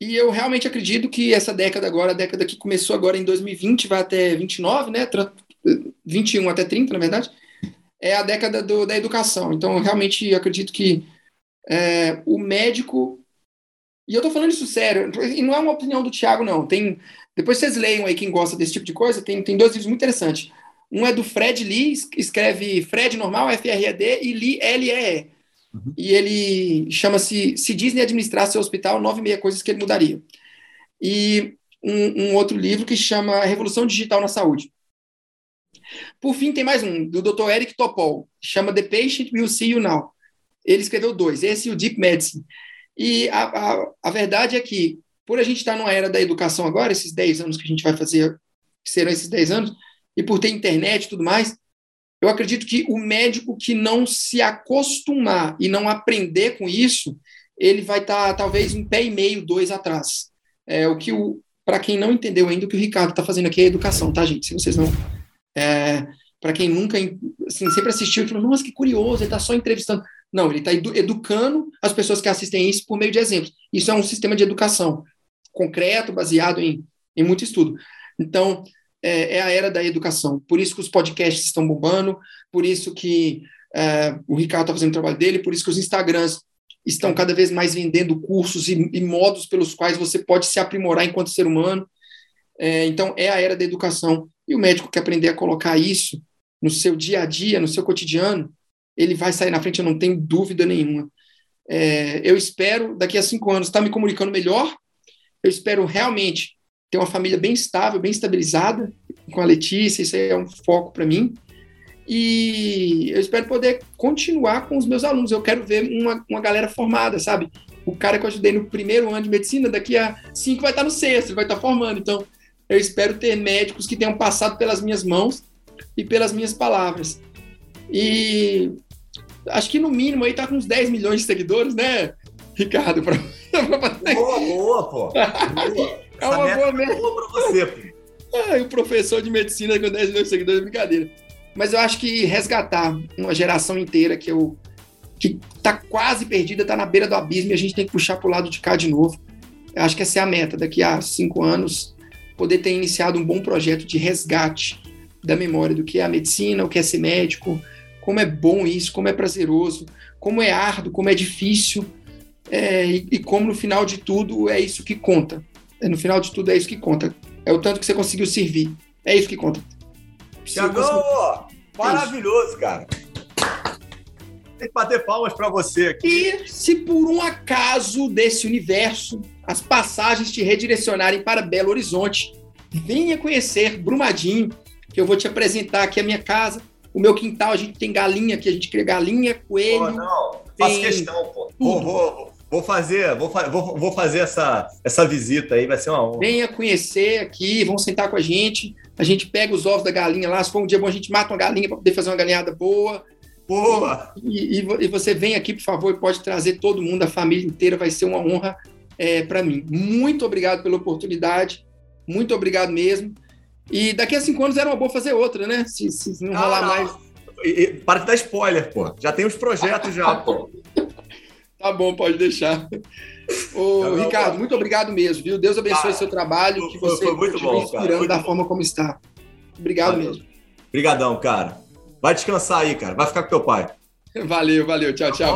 E eu realmente acredito que essa década agora, a década que começou agora em 2020, vai até 29, né? 21 até 30, na verdade, é a década do, da educação. Então, eu realmente acredito que é, o médico. E eu tô falando isso sério, e não é uma opinião do Tiago, não. Tem. Depois vocês leiam aí quem gosta desse tipo de coisa, tem, tem dois livros muito interessantes. Um é do Fred Lee, escreve Fred normal, F-R-E-D, e Lee, L-E-E. Uhum. E ele chama-se Se Disney administrasse seu hospital, nove e meia coisas que ele mudaria. E um, um, outro livro que chama Revolução Digital na Saúde. Por fim, tem mais um, do Dr. Eric Topol, chama The Patient Will See You Now. Ele escreveu dois, esse e o Deep Medicine. E a, a, a verdade é que, por a gente estar numa era da educação agora, esses 10 anos que a gente vai fazer, que serão esses 10 anos, e por ter internet e tudo mais, eu acredito que o médico que não se acostumar e não aprender com isso, ele vai estar tá, talvez um pé e meio, dois atrás. É o que o para quem não entendeu ainda o que o Ricardo está fazendo aqui é educação, tá, gente? Se vocês não é, para quem nunca assim, sempre assistiu e falou, nossa, que curioso, ele está só entrevistando. Não, ele está edu educando as pessoas que assistem isso por meio de exemplos. Isso é um sistema de educação concreto, baseado em, em muito estudo. Então, é, é, a era da educação. Por isso que os podcasts estão bombando, por isso que é, o Ricardo está fazendo o trabalho dele, por isso que os Instagrams estão cada vez mais vendendo cursos e, e modos pelos quais você pode se aprimorar enquanto ser humano. É, então, é a era da educação. E o médico que aprender a colocar isso no seu dia a dia, no seu cotidiano, ele vai sair na frente, eu não tenho dúvida nenhuma. É, eu espero, daqui a cinco anos, estar tá me comunicando melhor. Eu espero realmente ter uma família bem estável, bem estabilizada, com a Letícia, isso aí é um foco para mim. E eu espero poder continuar com os meus alunos. Eu quero ver uma, uma galera formada, sabe? O cara que eu ajudei no primeiro ano de medicina, daqui a cinco vai estar no sexto, vai estar formando. Então, eu espero ter médicos que tenham passado pelas minhas mãos e pelas minhas palavras. E acho que no mínimo aí tá com uns 10 milhões de seguidores, né, Ricardo? Pra... boa, boa, pô. Boa. É uma boa meta. Boa pra você, pô. Ah, o professor de medicina com 10 milhões de seguidores é brincadeira. Mas eu acho que resgatar uma geração inteira que eu que tá quase perdida, tá na beira do abismo e a gente tem que puxar pro lado de cá de novo. Eu acho que essa é a meta. Daqui a cinco anos, poder ter iniciado um bom projeto de resgate da memória do que é a medicina, o que é ser médico, como é bom isso, como é prazeroso, como é árduo, como é difícil, é, e, e, como no final de tudo é isso que conta. É, no final de tudo é isso que conta. É o tanto que você conseguiu servir. É isso que conta. Tiagão, maravilhoso, cara. Tem que bater palmas para você aqui. E se por um acaso desse universo as passagens te redirecionarem para Belo Horizonte, venha conhecer Brumadinho, que eu vou te apresentar aqui a minha casa, o meu quintal, a gente tem galinha aqui, a gente cria galinha, coelho. Pô, não, faço questão, pô. Vou, vou, vou, fazer, vou, vou, vou fazer essa, essa visita aí, vai ser uma honra. Venha conhecer aqui, vão sentar com a gente. A gente pega os ovos da galinha lá. Se for um dia bom, a gente mata uma galinha para poder fazer uma galinhada boa. Boa! E, e, e, você vem aqui, por favor, e pode trazer todo mundo, a família inteira, vai ser uma honra é, para mim. Muito obrigado pela oportunidade, muito obrigado mesmo. E daqui a cinco anos era uma boa fazer outra, né? Se, se não rolar não. mais. E, e, para de dar spoiler, pô. Já tem os projetos já, pô. Tá bom, pode deixar. Ô, não, Ricardo, não, muito obrigado mesmo, viu? Deus abençoe o seu trabalho, foi, que você foi muito bom, inspirando da bom. forma como está. Obrigado valeu. mesmo. Obrigadão, cara. Vai descansar aí, cara. Vai ficar com teu pai. Valeu, valeu. Tchau, tchau.